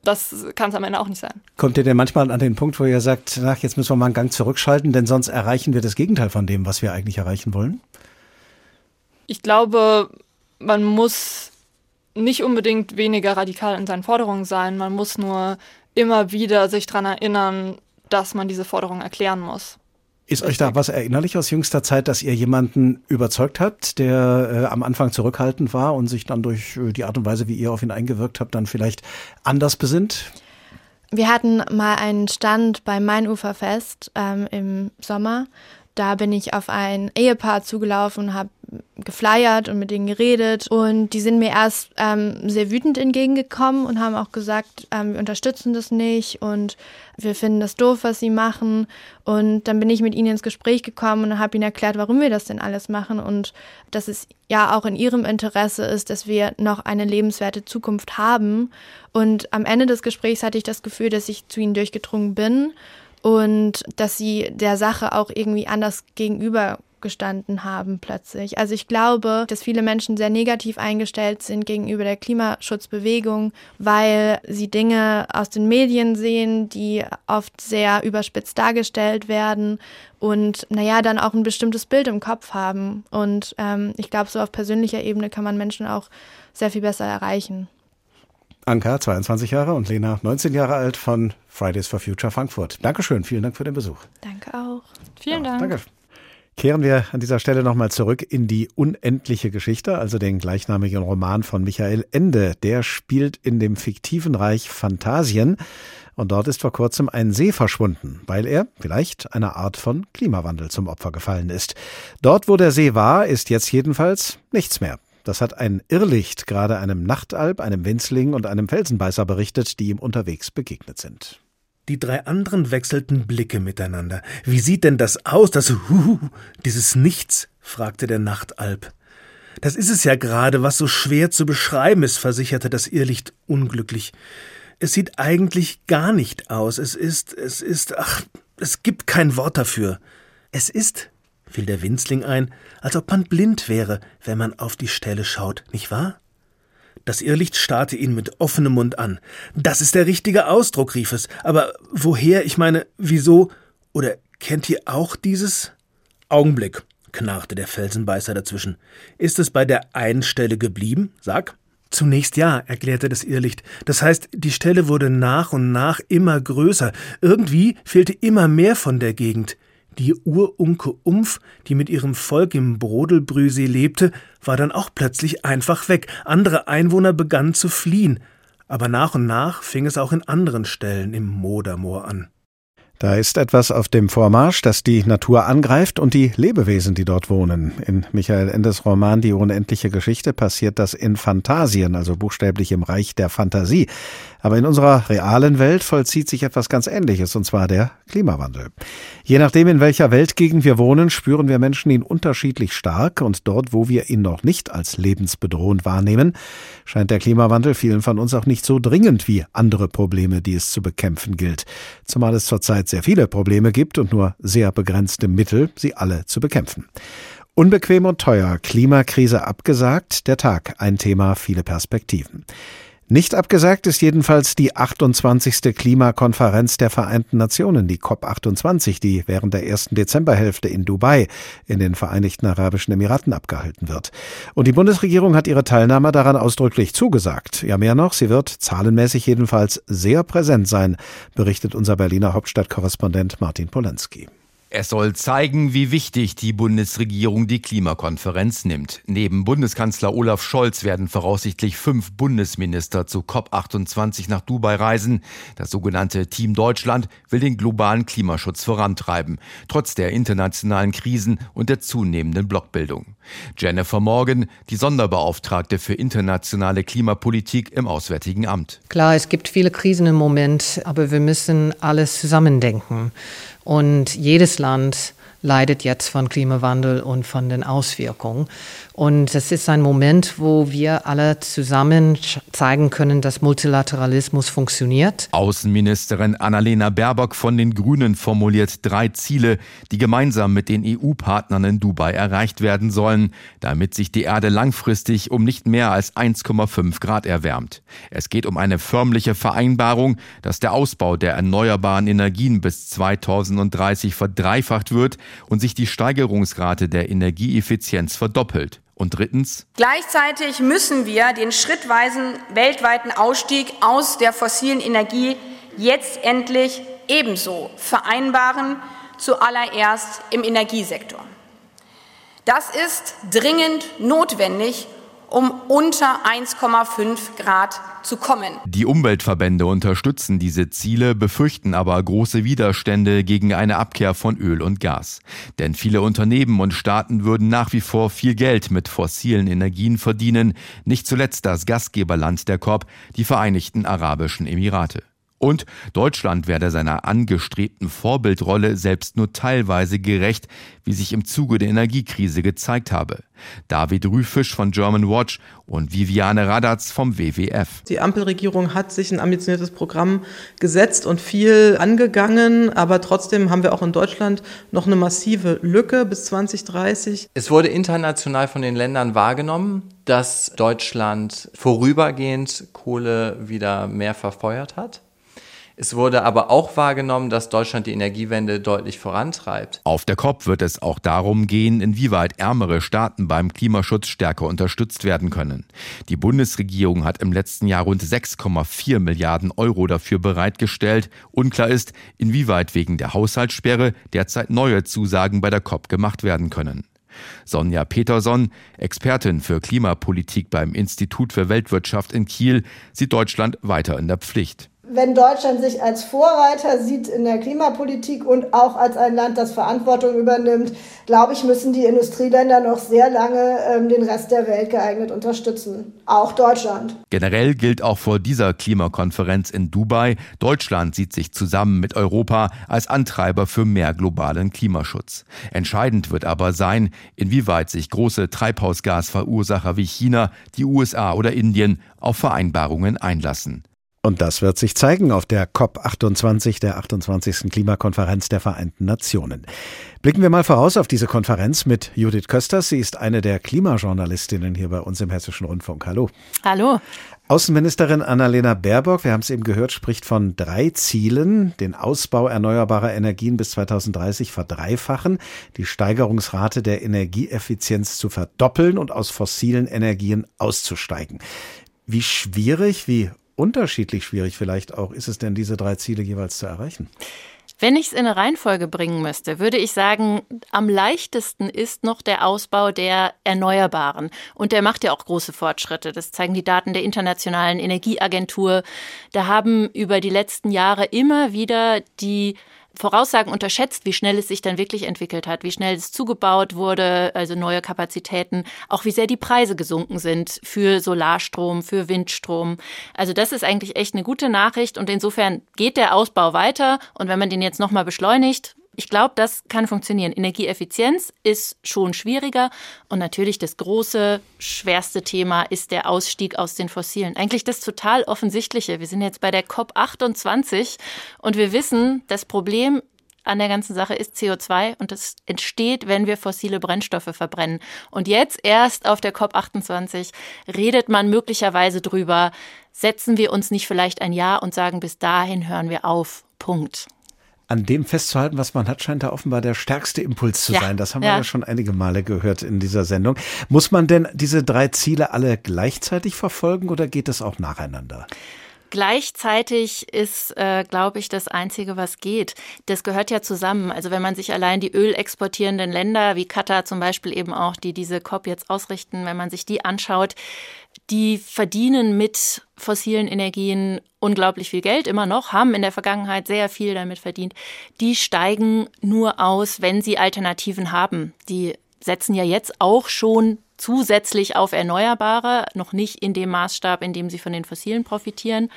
das kann es am Ende auch nicht sein. Kommt ihr denn manchmal an den Punkt, wo ihr sagt, ach, jetzt müssen wir mal einen Gang zurückschalten, denn sonst erreichen wir das Gegenteil von dem, was wir eigentlich erreichen wollen? Ich glaube, man muss nicht unbedingt weniger radikal in seinen Forderungen sein. Man muss nur immer wieder sich daran erinnern, dass man diese Forderungen erklären muss. Ist euch da was erinnerlich aus jüngster Zeit, dass ihr jemanden überzeugt habt, der äh, am Anfang zurückhaltend war und sich dann durch äh, die Art und Weise, wie ihr auf ihn eingewirkt habt, dann vielleicht anders besinnt? Wir hatten mal einen Stand beim Mainuferfest ähm, im Sommer. Da bin ich auf ein Ehepaar zugelaufen habe geflyert und mit denen geredet. Und die sind mir erst ähm, sehr wütend entgegengekommen und haben auch gesagt, ähm, wir unterstützen das nicht und wir finden das doof, was sie machen. Und dann bin ich mit ihnen ins Gespräch gekommen und habe ihnen erklärt, warum wir das denn alles machen und dass es ja auch in ihrem Interesse ist, dass wir noch eine lebenswerte Zukunft haben. Und am Ende des Gesprächs hatte ich das Gefühl, dass ich zu ihnen durchgedrungen bin und dass sie der Sache auch irgendwie anders gegenüber gestanden haben plötzlich. Also ich glaube, dass viele Menschen sehr negativ eingestellt sind gegenüber der Klimaschutzbewegung, weil sie Dinge aus den Medien sehen, die oft sehr überspitzt dargestellt werden und naja, dann auch ein bestimmtes Bild im Kopf haben. Und ähm, ich glaube, so auf persönlicher Ebene kann man Menschen auch sehr viel besser erreichen. Anka, 22 Jahre und Lena, 19 Jahre alt von Fridays for Future Frankfurt. Dankeschön, vielen Dank für den Besuch. Danke auch. Vielen ja, Dank. Danke. Kehren wir an dieser Stelle nochmal zurück in die unendliche Geschichte, also den gleichnamigen Roman von Michael Ende. Der spielt in dem fiktiven Reich Phantasien und dort ist vor kurzem ein See verschwunden, weil er vielleicht einer Art von Klimawandel zum Opfer gefallen ist. Dort, wo der See war, ist jetzt jedenfalls nichts mehr. Das hat ein Irrlicht gerade einem Nachtalb, einem Winzling und einem Felsenbeißer berichtet, die ihm unterwegs begegnet sind. Die drei anderen wechselten Blicke miteinander. Wie sieht denn das aus, das Huhu, dieses Nichts? fragte der Nachtalb. Das ist es ja gerade, was so schwer zu beschreiben ist, versicherte das Irrlicht unglücklich. Es sieht eigentlich gar nicht aus. Es ist, es ist, ach, es gibt kein Wort dafür. Es ist, fiel der Winzling ein, als ob man blind wäre, wenn man auf die Stelle schaut, nicht wahr? Das Irrlicht starrte ihn mit offenem Mund an. Das ist der richtige Ausdruck, rief es. Aber woher, ich meine, wieso? Oder kennt ihr auch dieses? Augenblick, knarrte der Felsenbeißer dazwischen. Ist es bei der einen Stelle geblieben? Sag. Zunächst ja, erklärte das Irrlicht. Das heißt, die Stelle wurde nach und nach immer größer. Irgendwie fehlte immer mehr von der Gegend. Die Urunke Umf, die mit ihrem Volk im Brodelbrüsee lebte, war dann auch plötzlich einfach weg. Andere Einwohner begannen zu fliehen. Aber nach und nach fing es auch in anderen Stellen im Modermoor an. Da ist etwas auf dem Vormarsch, das die Natur angreift und die Lebewesen, die dort wohnen. In Michael Endes Roman Die unendliche Geschichte passiert das in Phantasien, also buchstäblich im Reich der Fantasie. Aber in unserer realen Welt vollzieht sich etwas ganz Ähnliches, und zwar der Klimawandel. Je nachdem, in welcher Weltgegend wir wohnen, spüren wir Menschen ihn unterschiedlich stark, und dort, wo wir ihn noch nicht als lebensbedrohend wahrnehmen, scheint der Klimawandel vielen von uns auch nicht so dringend wie andere Probleme, die es zu bekämpfen gilt. Zumal es zurzeit sehr viele Probleme gibt und nur sehr begrenzte Mittel, sie alle zu bekämpfen. Unbequem und teuer, Klimakrise abgesagt, der Tag, ein Thema, viele Perspektiven. Nicht abgesagt ist jedenfalls die 28. Klimakonferenz der Vereinten Nationen, die COP28, die während der ersten Dezemberhälfte in Dubai in den Vereinigten Arabischen Emiraten abgehalten wird. Und die Bundesregierung hat ihre Teilnahme daran ausdrücklich zugesagt. Ja, mehr noch, sie wird zahlenmäßig jedenfalls sehr präsent sein, berichtet unser Berliner Hauptstadtkorrespondent Martin Polanski. Es soll zeigen, wie wichtig die Bundesregierung die Klimakonferenz nimmt. Neben Bundeskanzler Olaf Scholz werden voraussichtlich fünf Bundesminister zu COP28 nach Dubai reisen. Das sogenannte Team Deutschland will den globalen Klimaschutz vorantreiben, trotz der internationalen Krisen und der zunehmenden Blockbildung. Jennifer Morgan, die Sonderbeauftragte für internationale Klimapolitik im Auswärtigen Amt. Klar, es gibt viele Krisen im Moment, aber wir müssen alles zusammendenken. Und jedes Land leidet jetzt von Klimawandel und von den Auswirkungen. Und es ist ein Moment, wo wir alle zusammen zeigen können, dass Multilateralismus funktioniert. Außenministerin Annalena Baerbock von den Grünen formuliert drei Ziele, die gemeinsam mit den EU-Partnern in Dubai erreicht werden sollen, damit sich die Erde langfristig um nicht mehr als 1,5 Grad erwärmt. Es geht um eine förmliche Vereinbarung, dass der Ausbau der erneuerbaren Energien bis 2030 verdreifacht wird und sich die Steigerungsrate der Energieeffizienz verdoppelt. Und drittens. Gleichzeitig müssen wir den schrittweisen weltweiten Ausstieg aus der fossilen Energie jetzt endlich ebenso vereinbaren, zuallererst im Energiesektor. Das ist dringend notwendig, um unter 1,5 Grad zu kommen. Die Umweltverbände unterstützen diese Ziele, befürchten aber große Widerstände gegen eine Abkehr von Öl und Gas. Denn viele Unternehmen und Staaten würden nach wie vor viel Geld mit fossilen Energien verdienen, nicht zuletzt das Gastgeberland der COP, die Vereinigten Arabischen Emirate. Und Deutschland werde seiner angestrebten Vorbildrolle selbst nur teilweise gerecht, wie sich im Zuge der Energiekrise gezeigt habe. David Rüfisch von German Watch und Viviane Radatz vom WWF. Die Ampelregierung hat sich ein ambitioniertes Programm gesetzt und viel angegangen, aber trotzdem haben wir auch in Deutschland noch eine massive Lücke bis 2030. Es wurde international von den Ländern wahrgenommen, dass Deutschland vorübergehend Kohle wieder mehr verfeuert hat. Es wurde aber auch wahrgenommen, dass Deutschland die Energiewende deutlich vorantreibt. Auf der COP wird es auch darum gehen, inwieweit ärmere Staaten beim Klimaschutz stärker unterstützt werden können. Die Bundesregierung hat im letzten Jahr rund 6,4 Milliarden Euro dafür bereitgestellt. Unklar ist, inwieweit wegen der Haushaltssperre derzeit neue Zusagen bei der COP gemacht werden können. Sonja Peterson, Expertin für Klimapolitik beim Institut für Weltwirtschaft in Kiel, sieht Deutschland weiter in der Pflicht. Wenn Deutschland sich als Vorreiter sieht in der Klimapolitik und auch als ein Land, das Verantwortung übernimmt, glaube ich, müssen die Industrieländer noch sehr lange ähm, den Rest der Welt geeignet unterstützen. Auch Deutschland. Generell gilt auch vor dieser Klimakonferenz in Dubai, Deutschland sieht sich zusammen mit Europa als Antreiber für mehr globalen Klimaschutz. Entscheidend wird aber sein, inwieweit sich große Treibhausgasverursacher wie China, die USA oder Indien auf Vereinbarungen einlassen. Und das wird sich zeigen auf der COP28, der 28. Klimakonferenz der Vereinten Nationen. Blicken wir mal voraus auf diese Konferenz mit Judith Kösters. Sie ist eine der Klimajournalistinnen hier bei uns im Hessischen Rundfunk. Hallo. Hallo. Außenministerin Annalena Baerbock, wir haben es eben gehört, spricht von drei Zielen. Den Ausbau erneuerbarer Energien bis 2030 verdreifachen, die Steigerungsrate der Energieeffizienz zu verdoppeln und aus fossilen Energien auszusteigen. Wie schwierig, wie unterschiedlich schwierig vielleicht auch ist es denn, diese drei Ziele jeweils zu erreichen? Wenn ich es in eine Reihenfolge bringen müsste, würde ich sagen, am leichtesten ist noch der Ausbau der Erneuerbaren. Und der macht ja auch große Fortschritte. Das zeigen die Daten der Internationalen Energieagentur. Da haben über die letzten Jahre immer wieder die Voraussagen unterschätzt, wie schnell es sich dann wirklich entwickelt hat, wie schnell es zugebaut wurde, also neue Kapazitäten, auch wie sehr die Preise gesunken sind für Solarstrom, für Windstrom. Also das ist eigentlich echt eine gute Nachricht und insofern geht der Ausbau weiter und wenn man den jetzt nochmal beschleunigt, ich glaube, das kann funktionieren. Energieeffizienz ist schon schwieriger und natürlich das große, schwerste Thema ist der Ausstieg aus den Fossilen. Eigentlich das total offensichtliche. Wir sind jetzt bei der COP 28 und wir wissen, das Problem an der ganzen Sache ist CO2 und das entsteht, wenn wir fossile Brennstoffe verbrennen. Und jetzt erst auf der COP28 redet man möglicherweise drüber, setzen wir uns nicht vielleicht ein Jahr und sagen, bis dahin hören wir auf. Punkt an dem festzuhalten, was man hat, scheint da offenbar der stärkste Impuls zu ja, sein. Das haben ja. wir ja schon einige Male gehört in dieser Sendung. Muss man denn diese drei Ziele alle gleichzeitig verfolgen oder geht es auch nacheinander? Gleichzeitig ist, äh, glaube ich, das Einzige, was geht. Das gehört ja zusammen. Also wenn man sich allein die ölexportierenden Länder wie Katar zum Beispiel eben auch, die diese COP jetzt ausrichten, wenn man sich die anschaut, die verdienen mit fossilen Energien unglaublich viel Geld, immer noch, haben in der Vergangenheit sehr viel damit verdient. Die steigen nur aus, wenn sie Alternativen haben. Die setzen ja jetzt auch schon zusätzlich auf Erneuerbare, noch nicht in dem Maßstab, in dem sie von den Fossilen profitieren,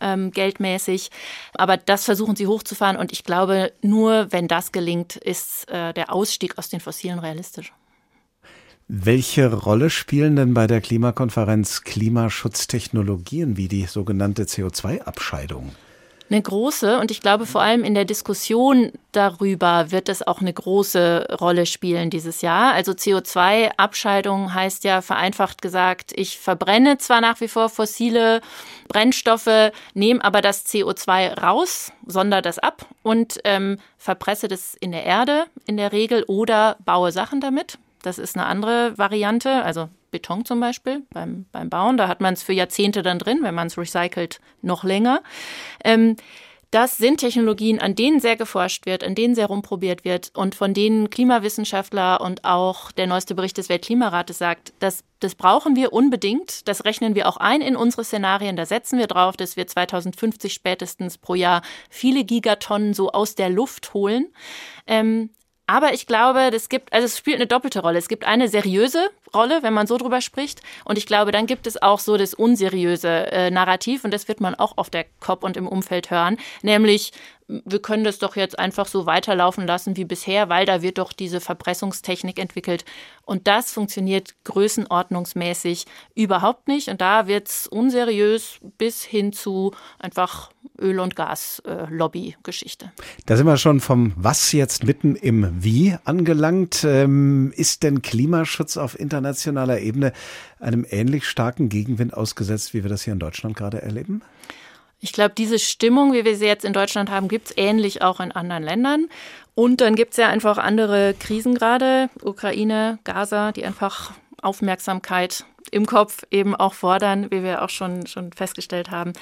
ähm, geldmäßig. Aber das versuchen sie hochzufahren und ich glaube, nur wenn das gelingt, ist äh, der Ausstieg aus den Fossilen realistisch. Welche Rolle spielen denn bei der Klimakonferenz Klimaschutztechnologien wie die sogenannte CO2-Abscheidung? Eine große und ich glaube vor allem in der Diskussion darüber wird es auch eine große Rolle spielen dieses Jahr. Also CO2-Abscheidung heißt ja vereinfacht gesagt, ich verbrenne zwar nach wie vor fossile Brennstoffe, nehme aber das CO2 raus, sondere das ab und ähm, verpresse das in der Erde in der Regel oder baue Sachen damit. Das ist eine andere Variante, also Beton zum Beispiel beim, beim Bauen. Da hat man es für Jahrzehnte dann drin, wenn man es recycelt, noch länger. Ähm, das sind Technologien, an denen sehr geforscht wird, an denen sehr rumprobiert wird und von denen Klimawissenschaftler und auch der neueste Bericht des Weltklimarates sagt, dass das brauchen wir unbedingt. Das rechnen wir auch ein in unsere Szenarien. Da setzen wir drauf, dass wir 2050 spätestens pro Jahr viele Gigatonnen so aus der Luft holen. Ähm, aber ich glaube, es gibt, also es spielt eine doppelte Rolle. Es gibt eine seriöse Rolle, wenn man so drüber spricht. Und ich glaube, dann gibt es auch so das unseriöse äh, Narrativ. Und das wird man auch auf der COP und im Umfeld hören. Nämlich, wir können das doch jetzt einfach so weiterlaufen lassen wie bisher, weil da wird doch diese Verpressungstechnik entwickelt. Und das funktioniert größenordnungsmäßig überhaupt nicht. Und da wird es unseriös bis hin zu einfach Öl- und Gas-Lobby-Geschichte. Äh, da sind wir schon vom Was jetzt mitten im Wie angelangt. Ähm, ist denn Klimaschutz auf internationaler Ebene einem ähnlich starken Gegenwind ausgesetzt, wie wir das hier in Deutschland gerade erleben? Ich glaube, diese Stimmung, wie wir sie jetzt in Deutschland haben, gibt es ähnlich auch in anderen Ländern. Und dann gibt es ja einfach andere Krisen gerade, Ukraine, Gaza, die einfach Aufmerksamkeit im Kopf eben auch fordern, wie wir auch schon, schon festgestellt haben.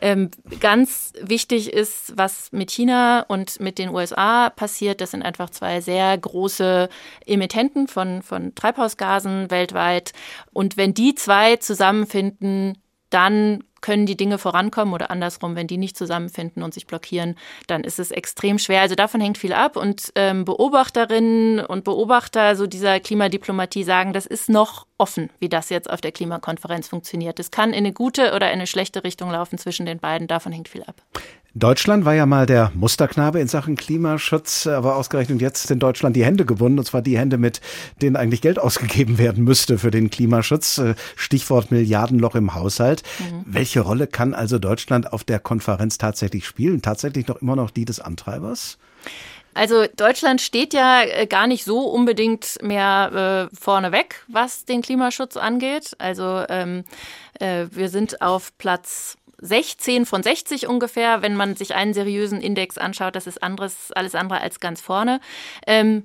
Ähm, ganz wichtig ist, was mit China und mit den USA passiert. Das sind einfach zwei sehr große Emittenten von, von Treibhausgasen weltweit. Und wenn die zwei zusammenfinden, dann können die Dinge vorankommen oder andersrum, wenn die nicht zusammenfinden und sich blockieren, dann ist es extrem schwer. Also davon hängt viel ab und ähm, Beobachterinnen und Beobachter so dieser Klimadiplomatie sagen, das ist noch offen, wie das jetzt auf der Klimakonferenz funktioniert. Es kann in eine gute oder in eine schlechte Richtung laufen zwischen den beiden, davon hängt viel ab. Deutschland war ja mal der Musterknabe in Sachen Klimaschutz, aber ausgerechnet jetzt in Deutschland die Hände gewonnen, und zwar die Hände, mit denen eigentlich Geld ausgegeben werden müsste für den Klimaschutz. Äh, Stichwort Milliardenloch im Haushalt. Mhm. Welche Rolle kann also Deutschland auf der Konferenz tatsächlich spielen? Tatsächlich noch immer noch die des Antreibers? Also Deutschland steht ja äh, gar nicht so unbedingt mehr äh, vorneweg, was den Klimaschutz angeht. Also ähm, äh, wir sind auf Platz 16 von 60 ungefähr, wenn man sich einen seriösen Index anschaut. Das ist anderes, alles andere als ganz vorne. Ähm,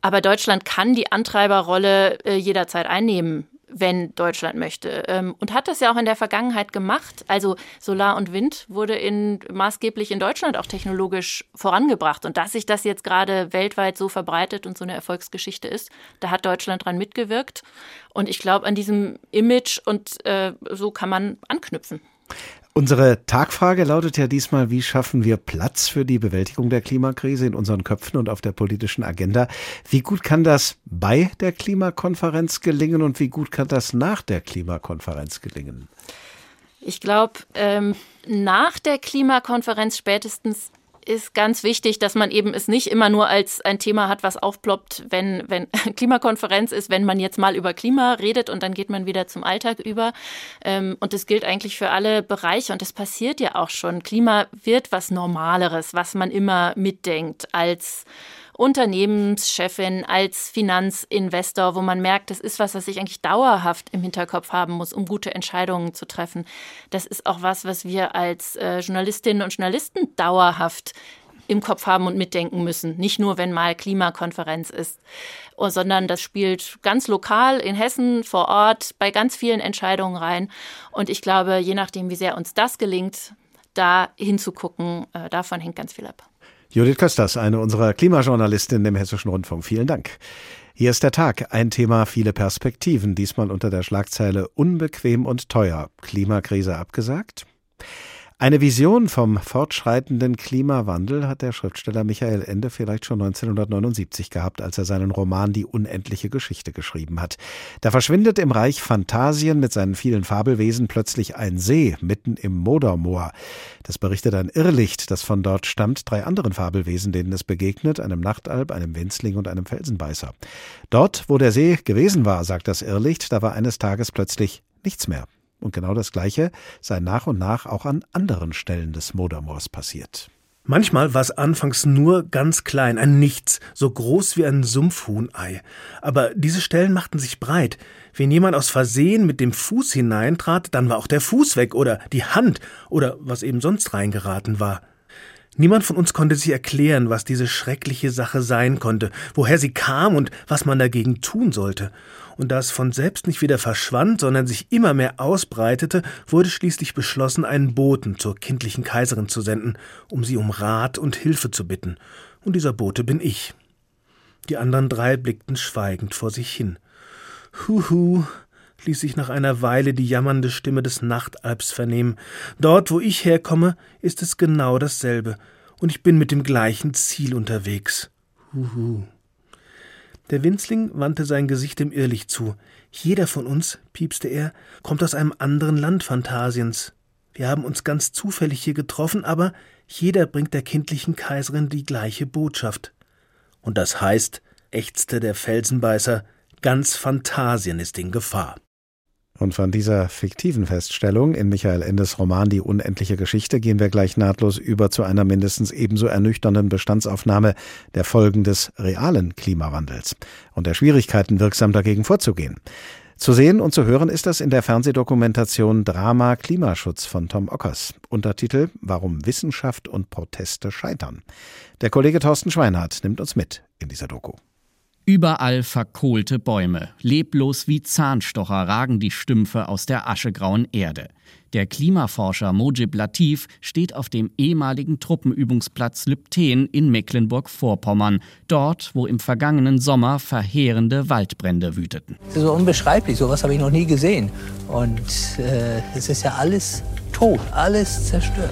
aber Deutschland kann die Antreiberrolle äh, jederzeit einnehmen wenn Deutschland möchte. Ähm, und hat das ja auch in der Vergangenheit gemacht. Also Solar und Wind wurde in, maßgeblich in Deutschland auch technologisch vorangebracht. Und dass sich das jetzt gerade weltweit so verbreitet und so eine Erfolgsgeschichte ist, da hat Deutschland dran mitgewirkt. Und ich glaube, an diesem Image und äh, so kann man anknüpfen. Unsere Tagfrage lautet ja diesmal, wie schaffen wir Platz für die Bewältigung der Klimakrise in unseren Köpfen und auf der politischen Agenda? Wie gut kann das bei der Klimakonferenz gelingen und wie gut kann das nach der Klimakonferenz gelingen? Ich glaube, ähm, nach der Klimakonferenz spätestens ist ganz wichtig, dass man eben es nicht immer nur als ein Thema hat, was aufploppt, wenn, wenn Klimakonferenz ist, wenn man jetzt mal über Klima redet und dann geht man wieder zum Alltag über. Ähm, und das gilt eigentlich für alle Bereiche und das passiert ja auch schon. Klima wird was Normaleres, was man immer mitdenkt als Unternehmenschefin, als Finanzinvestor, wo man merkt, das ist was, was ich eigentlich dauerhaft im Hinterkopf haben muss, um gute Entscheidungen zu treffen. Das ist auch was, was wir als äh, Journalistinnen und Journalisten dauerhaft im Kopf haben und mitdenken müssen. Nicht nur, wenn mal Klimakonferenz ist, oh, sondern das spielt ganz lokal in Hessen vor Ort bei ganz vielen Entscheidungen rein. Und ich glaube, je nachdem, wie sehr uns das gelingt, da hinzugucken, äh, davon hängt ganz viel ab. Judith Kösters, eine unserer Klimajournalistinnen im Hessischen Rundfunk. Vielen Dank. Hier ist der Tag. Ein Thema, viele Perspektiven. Diesmal unter der Schlagzeile Unbequem und teuer. Klimakrise abgesagt? Eine Vision vom fortschreitenden Klimawandel hat der Schriftsteller Michael Ende vielleicht schon 1979 gehabt, als er seinen Roman Die unendliche Geschichte geschrieben hat. Da verschwindet im Reich Phantasien mit seinen vielen Fabelwesen plötzlich ein See mitten im Modermoor. Das berichtet ein Irrlicht, das von dort stammt, drei anderen Fabelwesen, denen es begegnet, einem Nachtalb, einem Winzling und einem Felsenbeißer. Dort, wo der See gewesen war, sagt das Irrlicht, da war eines Tages plötzlich nichts mehr. Und genau das Gleiche sei nach und nach auch an anderen Stellen des Modermoors passiert. Manchmal war es anfangs nur ganz klein, ein Nichts, so groß wie ein Sumpfhuhnei. Aber diese Stellen machten sich breit. Wenn jemand aus Versehen mit dem Fuß hineintrat, dann war auch der Fuß weg oder die Hand oder was eben sonst reingeraten war. Niemand von uns konnte sich erklären, was diese schreckliche Sache sein konnte, woher sie kam und was man dagegen tun sollte und da es von selbst nicht wieder verschwand, sondern sich immer mehr ausbreitete, wurde schließlich beschlossen, einen Boten zur kindlichen Kaiserin zu senden, um sie um Rat und Hilfe zu bitten. Und dieser Bote bin ich. Die anderen drei blickten schweigend vor sich hin. Huhu, ließ sich nach einer Weile die jammernde Stimme des Nachtalbs vernehmen. Dort, wo ich herkomme, ist es genau dasselbe, und ich bin mit dem gleichen Ziel unterwegs. Huhu. Der Winzling wandte sein Gesicht dem Irrlicht zu. Jeder von uns, piepste er, kommt aus einem anderen Land Phantasiens. Wir haben uns ganz zufällig hier getroffen, aber jeder bringt der kindlichen Kaiserin die gleiche Botschaft. Und das heißt, ächzte der Felsenbeißer, ganz Phantasien ist in Gefahr. Und von dieser fiktiven Feststellung in Michael Endes Roman Die unendliche Geschichte gehen wir gleich nahtlos über zu einer mindestens ebenso ernüchternden Bestandsaufnahme der Folgen des realen Klimawandels und der Schwierigkeiten, wirksam dagegen vorzugehen. Zu sehen und zu hören ist das in der Fernsehdokumentation Drama Klimaschutz von Tom Ockers. Untertitel Warum Wissenschaft und Proteste scheitern. Der Kollege Thorsten Schweinhardt nimmt uns mit in dieser Doku. Überall verkohlte Bäume. Leblos wie Zahnstocher ragen die Stümpfe aus der aschegrauen Erde. Der Klimaforscher Mojib Latif steht auf dem ehemaligen Truppenübungsplatz Lübten in Mecklenburg-Vorpommern, dort, wo im vergangenen Sommer verheerende Waldbrände wüteten. Das ist so unbeschreiblich, sowas habe ich noch nie gesehen. Und äh, es ist ja alles tot, alles zerstört.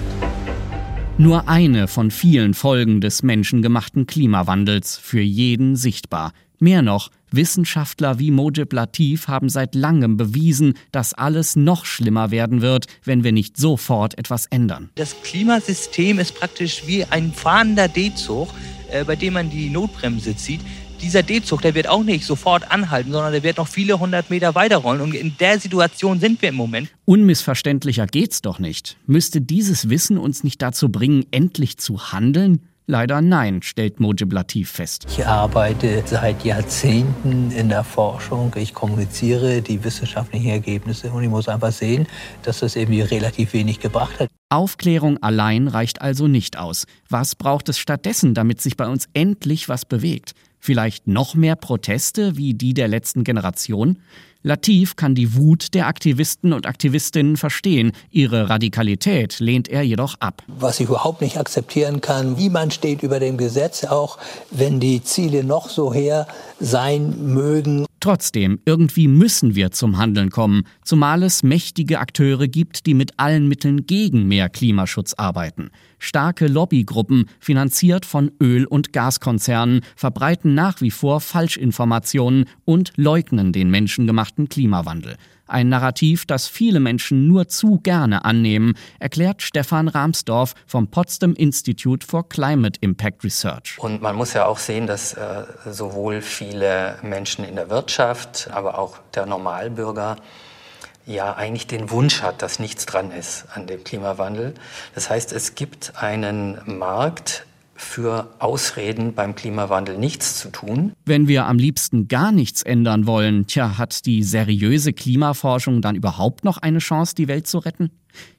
Nur eine von vielen Folgen des menschengemachten Klimawandels, für jeden sichtbar. Mehr noch, Wissenschaftler wie Mojib Latif haben seit langem bewiesen, dass alles noch schlimmer werden wird, wenn wir nicht sofort etwas ändern. Das Klimasystem ist praktisch wie ein fahrender D-Zug, äh, bei dem man die Notbremse zieht dieser D-Zug, der wird auch nicht sofort anhalten, sondern der wird noch viele hundert Meter weiterrollen. Und in der Situation sind wir im Moment. Unmissverständlicher geht's doch nicht. Müsste dieses Wissen uns nicht dazu bringen, endlich zu handeln? Leider nein, stellt Mojib Latif fest. Ich arbeite seit Jahrzehnten in der Forschung. Ich kommuniziere die wissenschaftlichen Ergebnisse und ich muss einfach sehen, dass das irgendwie relativ wenig gebracht hat. Aufklärung allein reicht also nicht aus. Was braucht es stattdessen, damit sich bei uns endlich was bewegt? Vielleicht noch mehr Proteste wie die der letzten Generation? Latif kann die Wut der Aktivisten und Aktivistinnen verstehen. Ihre Radikalität lehnt er jedoch ab. Was ich überhaupt nicht akzeptieren kann, niemand steht über dem Gesetz, auch wenn die Ziele noch so her sein mögen. Trotzdem, irgendwie müssen wir zum Handeln kommen, zumal es mächtige Akteure gibt, die mit allen Mitteln gegen mehr Klimaschutz arbeiten. Starke Lobbygruppen, finanziert von Öl- und Gaskonzernen, verbreiten nach wie vor Falschinformationen und leugnen den menschengemachten Klimawandel. Ein Narrativ, das viele Menschen nur zu gerne annehmen, erklärt Stefan Rahmsdorf vom Potsdam Institute for Climate Impact Research. Und man muss ja auch sehen, dass äh, sowohl viele Menschen in der Wirtschaft, aber auch der Normalbürger ja eigentlich den Wunsch hat, dass nichts dran ist an dem Klimawandel. Das heißt, es gibt einen Markt, für Ausreden beim Klimawandel nichts zu tun. Wenn wir am liebsten gar nichts ändern wollen, tja, hat die seriöse Klimaforschung dann überhaupt noch eine Chance, die Welt zu retten?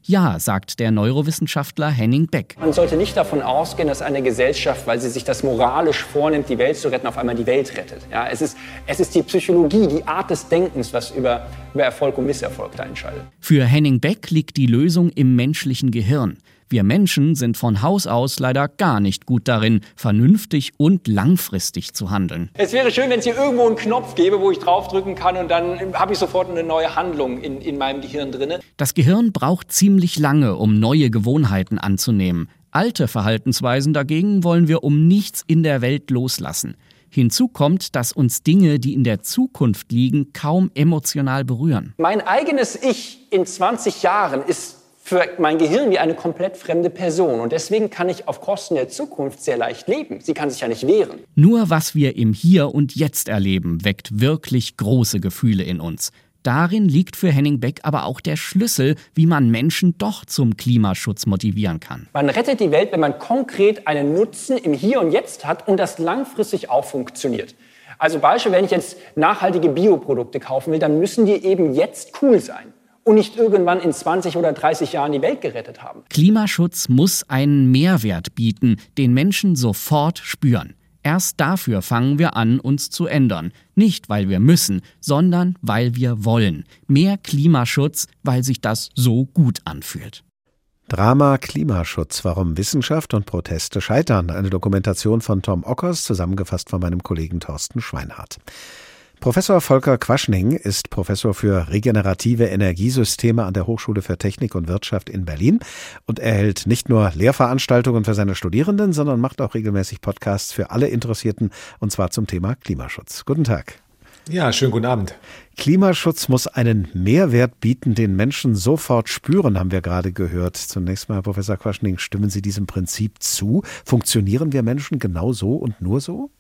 Ja, sagt der Neurowissenschaftler Henning Beck. Man sollte nicht davon ausgehen, dass eine Gesellschaft, weil sie sich das moralisch vornimmt, die Welt zu retten, auf einmal die Welt rettet. Ja, es, ist, es ist die Psychologie, die Art des Denkens, was über, über Erfolg und Misserfolg da entscheidet. Für Henning Beck liegt die Lösung im menschlichen Gehirn. Wir Menschen sind von Haus aus leider gar nicht gut darin, vernünftig und langfristig zu handeln. Es wäre schön, wenn es hier irgendwo einen Knopf gäbe, wo ich draufdrücken kann und dann habe ich sofort eine neue Handlung in, in meinem Gehirn drin. Das Gehirn braucht ziemlich lange, um neue Gewohnheiten anzunehmen. Alte Verhaltensweisen dagegen wollen wir um nichts in der Welt loslassen. Hinzu kommt, dass uns Dinge, die in der Zukunft liegen, kaum emotional berühren. Mein eigenes Ich in 20 Jahren ist für mein Gehirn wie eine komplett fremde Person. Und deswegen kann ich auf Kosten der Zukunft sehr leicht leben. Sie kann sich ja nicht wehren. Nur was wir im Hier und Jetzt erleben, weckt wirklich große Gefühle in uns. Darin liegt für Henning Beck aber auch der Schlüssel, wie man Menschen doch zum Klimaschutz motivieren kann. Man rettet die Welt, wenn man konkret einen Nutzen im Hier und Jetzt hat und das langfristig auch funktioniert. Also Beispiel, wenn ich jetzt nachhaltige Bioprodukte kaufen will, dann müssen die eben jetzt cool sein und nicht irgendwann in 20 oder 30 Jahren die Welt gerettet haben. Klimaschutz muss einen Mehrwert bieten, den Menschen sofort spüren. Erst dafür fangen wir an, uns zu ändern. Nicht, weil wir müssen, sondern weil wir wollen. Mehr Klimaschutz, weil sich das so gut anfühlt. Drama Klimaschutz, warum Wissenschaft und Proteste scheitern. Eine Dokumentation von Tom Ockers, zusammengefasst von meinem Kollegen Thorsten Schweinhardt. Professor Volker Quaschning ist Professor für regenerative Energiesysteme an der Hochschule für Technik und Wirtschaft in Berlin und er hält nicht nur Lehrveranstaltungen für seine Studierenden, sondern macht auch regelmäßig Podcasts für alle Interessierten und zwar zum Thema Klimaschutz. Guten Tag. Ja, schönen guten Abend. Klimaschutz muss einen Mehrwert bieten, den Menschen sofort spüren, haben wir gerade gehört. Zunächst mal, Herr Professor Quaschning, stimmen Sie diesem Prinzip zu? Funktionieren wir Menschen genau so und nur so?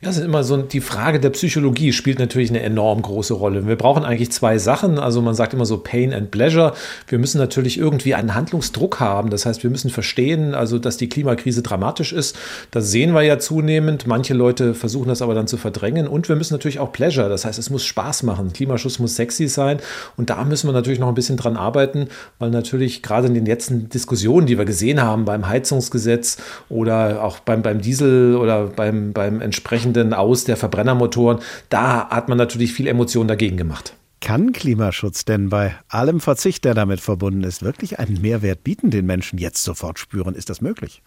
Ja, es ist immer so, die Frage der Psychologie spielt natürlich eine enorm große Rolle. Wir brauchen eigentlich zwei Sachen. Also man sagt immer so Pain and Pleasure. Wir müssen natürlich irgendwie einen Handlungsdruck haben. Das heißt, wir müssen verstehen, also dass die Klimakrise dramatisch ist. Das sehen wir ja zunehmend. Manche Leute versuchen das aber dann zu verdrängen. Und wir müssen natürlich auch Pleasure. Das heißt, es muss Spaß machen. Klimaschutz muss sexy sein. Und da müssen wir natürlich noch ein bisschen dran arbeiten, weil natürlich gerade in den letzten Diskussionen, die wir gesehen haben beim Heizungsgesetz oder auch beim, beim Diesel oder beim, beim Entsp entsprechenden Aus der Verbrennermotoren. Da hat man natürlich viel Emotion dagegen gemacht. Kann Klimaschutz denn bei allem Verzicht, der damit verbunden ist, wirklich einen Mehrwert bieten, den Menschen jetzt sofort spüren? Ist das möglich?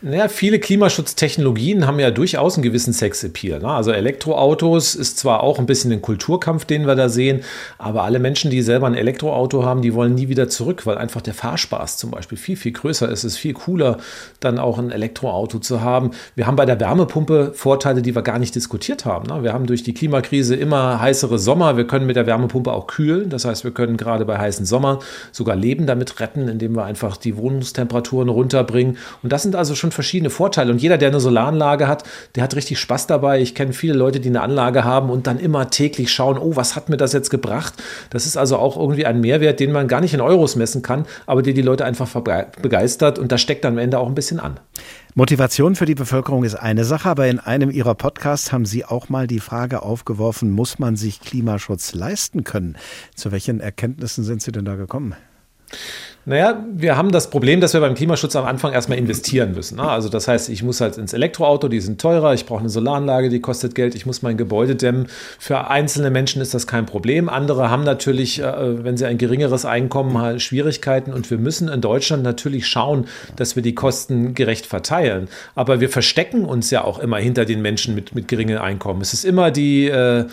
Naja, viele Klimaschutztechnologien haben ja durchaus einen gewissen Sexappeal. Ne? Also Elektroautos ist zwar auch ein bisschen ein Kulturkampf, den wir da sehen, aber alle Menschen, die selber ein Elektroauto haben, die wollen nie wieder zurück, weil einfach der Fahrspaß zum Beispiel viel, viel größer ist. Es ist viel cooler, dann auch ein Elektroauto zu haben. Wir haben bei der Wärmepumpe Vorteile, die wir gar nicht diskutiert haben. Ne? Wir haben durch die Klimakrise immer heißere Sommer. Wir können mit der Wärmepumpe auch kühlen. Das heißt, wir können gerade bei heißen Sommern sogar Leben damit retten, indem wir einfach die Wohnungstemperaturen runterbringen. Und das sind also schon verschiedene Vorteile. Und jeder, der eine Solaranlage hat, der hat richtig Spaß dabei. Ich kenne viele Leute, die eine Anlage haben und dann immer täglich schauen, oh, was hat mir das jetzt gebracht? Das ist also auch irgendwie ein Mehrwert, den man gar nicht in Euros messen kann, aber der die Leute einfach begeistert. Und da steckt dann am Ende auch ein bisschen an. Motivation für die Bevölkerung ist eine Sache, aber in einem Ihrer Podcasts haben Sie auch mal die Frage aufgeworfen, muss man sich Klimaschutz leisten können? Zu welchen Erkenntnissen sind Sie denn da gekommen? Naja, wir haben das Problem, dass wir beim Klimaschutz am Anfang erstmal investieren müssen. Ne? Also das heißt, ich muss halt ins Elektroauto, die sind teurer, ich brauche eine Solaranlage, die kostet Geld, ich muss mein Gebäude dämmen. Für einzelne Menschen ist das kein Problem. Andere haben natürlich, äh, wenn sie ein geringeres Einkommen haben, Schwierigkeiten. Und wir müssen in Deutschland natürlich schauen, dass wir die Kosten gerecht verteilen. Aber wir verstecken uns ja auch immer hinter den Menschen mit, mit geringem Einkommen. Es ist immer die, äh,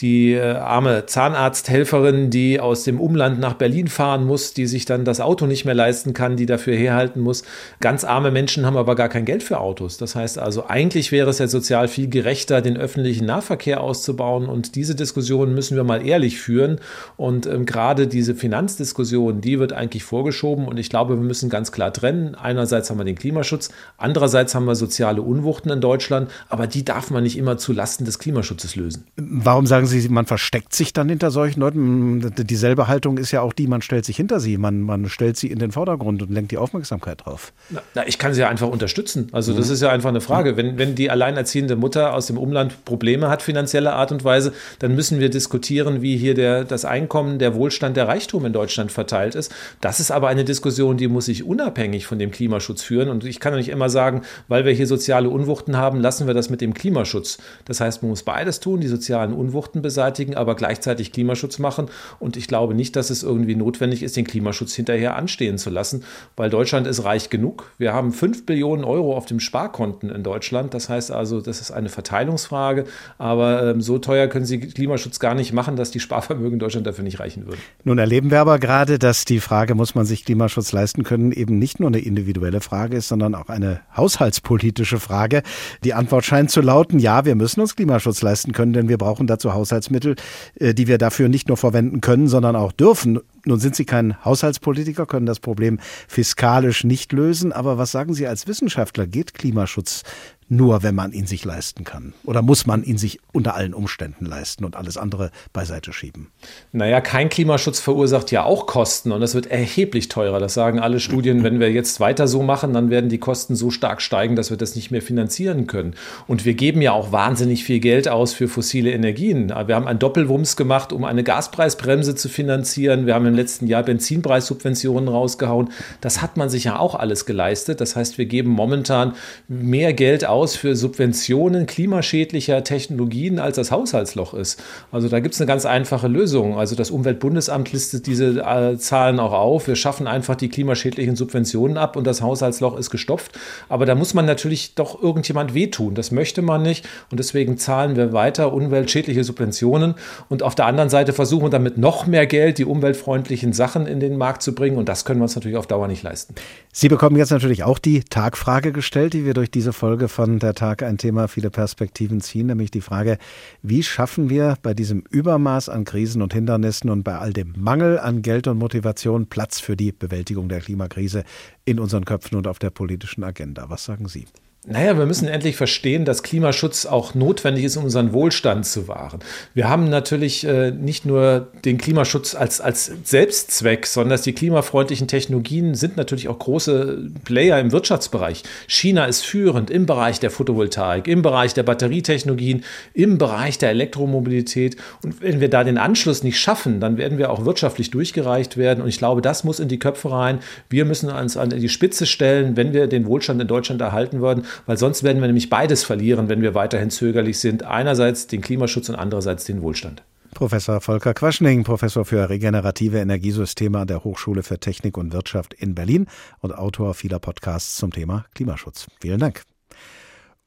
die äh, arme Zahnarzthelferin, die aus dem Umland nach Berlin fahren muss, die sich dann das Auto nicht mehr leisten kann, die dafür herhalten muss. Ganz arme Menschen haben aber gar kein Geld für Autos. Das heißt also, eigentlich wäre es ja sozial viel gerechter, den öffentlichen Nahverkehr auszubauen. Und diese Diskussion müssen wir mal ehrlich führen. Und ähm, gerade diese Finanzdiskussion, die wird eigentlich vorgeschoben. Und ich glaube, wir müssen ganz klar trennen. Einerseits haben wir den Klimaschutz, andererseits haben wir soziale Unwuchten in Deutschland. Aber die darf man nicht immer zu Lasten des Klimaschutzes lösen. Warum sagen Sie, man versteckt sich dann hinter solchen Leuten. Dieselbe Haltung ist ja auch die, man stellt sich hinter sie, man, man stellt sie in den Vordergrund und lenkt die Aufmerksamkeit drauf. Na, ich kann sie ja einfach unterstützen. Also das mhm. ist ja einfach eine Frage. Wenn, wenn die alleinerziehende Mutter aus dem Umland Probleme hat, finanzieller Art und Weise, dann müssen wir diskutieren, wie hier der, das Einkommen, der Wohlstand, der Reichtum in Deutschland verteilt ist. Das ist aber eine Diskussion, die muss sich unabhängig von dem Klimaschutz führen. Und ich kann ja nicht immer sagen, weil wir hier soziale Unwuchten haben, lassen wir das mit dem Klimaschutz. Das heißt, man muss beides tun, die sozialen Unwuchten beseitigen, aber gleichzeitig Klimaschutz machen. Und ich glaube nicht, dass es irgendwie notwendig ist, den Klimaschutz hinterher anstehen zu lassen, weil Deutschland ist reich genug. Wir haben 5 Billionen Euro auf dem Sparkonten in Deutschland. Das heißt also, das ist eine Verteilungsfrage. Aber ähm, so teuer können Sie Klimaschutz gar nicht machen, dass die Sparvermögen in Deutschland dafür nicht reichen würden. Nun erleben wir aber gerade, dass die Frage, muss man sich Klimaschutz leisten können, eben nicht nur eine individuelle Frage ist, sondern auch eine haushaltspolitische Frage. Die Antwort scheint zu lauten, ja, wir müssen uns Klimaschutz leisten können, denn wir brauchen dazu Haushalts Haushaltsmittel, äh, die wir dafür nicht nur verwenden können, sondern auch dürfen. Nun sind Sie kein Haushaltspolitiker, können das Problem fiskalisch nicht lösen. Aber was sagen Sie als Wissenschaftler? Geht Klimaschutz nur, wenn man ihn sich leisten kann? Oder muss man ihn sich unter allen Umständen leisten und alles andere beiseite schieben? Naja, kein Klimaschutz verursacht ja auch Kosten und das wird erheblich teurer. Das sagen alle Studien. Wenn wir jetzt weiter so machen, dann werden die Kosten so stark steigen, dass wir das nicht mehr finanzieren können. Und wir geben ja auch wahnsinnig viel Geld aus für fossile Energien. Wir haben einen Doppelwumms gemacht, um eine Gaspreisbremse zu finanzieren. Wir haben im letzten Jahr Benzinpreissubventionen rausgehauen. Das hat man sich ja auch alles geleistet. Das heißt, wir geben momentan mehr Geld aus aus für Subventionen klimaschädlicher Technologien, als das Haushaltsloch ist. Also da gibt es eine ganz einfache Lösung. Also das Umweltbundesamt listet diese äh, Zahlen auch auf. Wir schaffen einfach die klimaschädlichen Subventionen ab und das Haushaltsloch ist gestopft. Aber da muss man natürlich doch irgendjemand wehtun. Das möchte man nicht und deswegen zahlen wir weiter umweltschädliche Subventionen und auf der anderen Seite versuchen wir damit noch mehr Geld die umweltfreundlichen Sachen in den Markt zu bringen und das können wir uns natürlich auf Dauer nicht leisten. Sie bekommen jetzt natürlich auch die Tagfrage gestellt, die wir durch diese Folge von der Tag ein Thema, viele Perspektiven ziehen, nämlich die Frage, wie schaffen wir bei diesem Übermaß an Krisen und Hindernissen und bei all dem Mangel an Geld und Motivation Platz für die Bewältigung der Klimakrise in unseren Köpfen und auf der politischen Agenda. Was sagen Sie? Naja, wir müssen endlich verstehen, dass Klimaschutz auch notwendig ist, um unseren Wohlstand zu wahren. Wir haben natürlich äh, nicht nur den Klimaschutz als, als Selbstzweck, sondern die klimafreundlichen Technologien sind natürlich auch große Player im Wirtschaftsbereich. China ist führend im Bereich der Photovoltaik, im Bereich der Batterietechnologien, im Bereich der Elektromobilität. Und wenn wir da den Anschluss nicht schaffen, dann werden wir auch wirtschaftlich durchgereicht werden. Und ich glaube, das muss in die Köpfe rein. Wir müssen uns an die Spitze stellen, wenn wir den Wohlstand in Deutschland erhalten wollen weil sonst werden wir nämlich beides verlieren, wenn wir weiterhin zögerlich sind. Einerseits den Klimaschutz und andererseits den Wohlstand. Professor Volker Quaschning, Professor für regenerative Energiesysteme an der Hochschule für Technik und Wirtschaft in Berlin und Autor vieler Podcasts zum Thema Klimaschutz. Vielen Dank.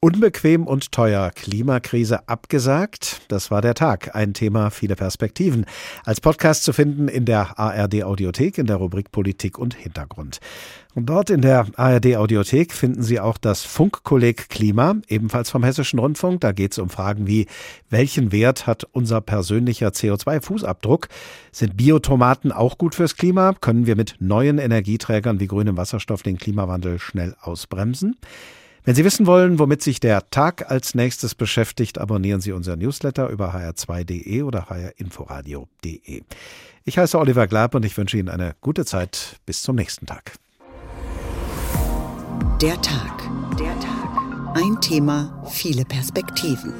Unbequem und teuer. Klimakrise abgesagt. Das war der Tag. Ein Thema, viele Perspektiven. Als Podcast zu finden in der ARD Audiothek in der Rubrik Politik und Hintergrund. Und dort in der ARD Audiothek finden Sie auch das Funkkolleg Klima, ebenfalls vom Hessischen Rundfunk. Da geht es um Fragen wie, welchen Wert hat unser persönlicher CO2-Fußabdruck? Sind Biotomaten auch gut fürs Klima? Können wir mit neuen Energieträgern wie grünem Wasserstoff den Klimawandel schnell ausbremsen? Wenn Sie wissen wollen, womit sich der Tag als nächstes beschäftigt, abonnieren Sie unser Newsletter über hr2.de oder hrinforadio.de. Ich heiße Oliver Glab und ich wünsche Ihnen eine gute Zeit. Bis zum nächsten Tag. Der Tag. Der Tag. Ein Thema, viele Perspektiven.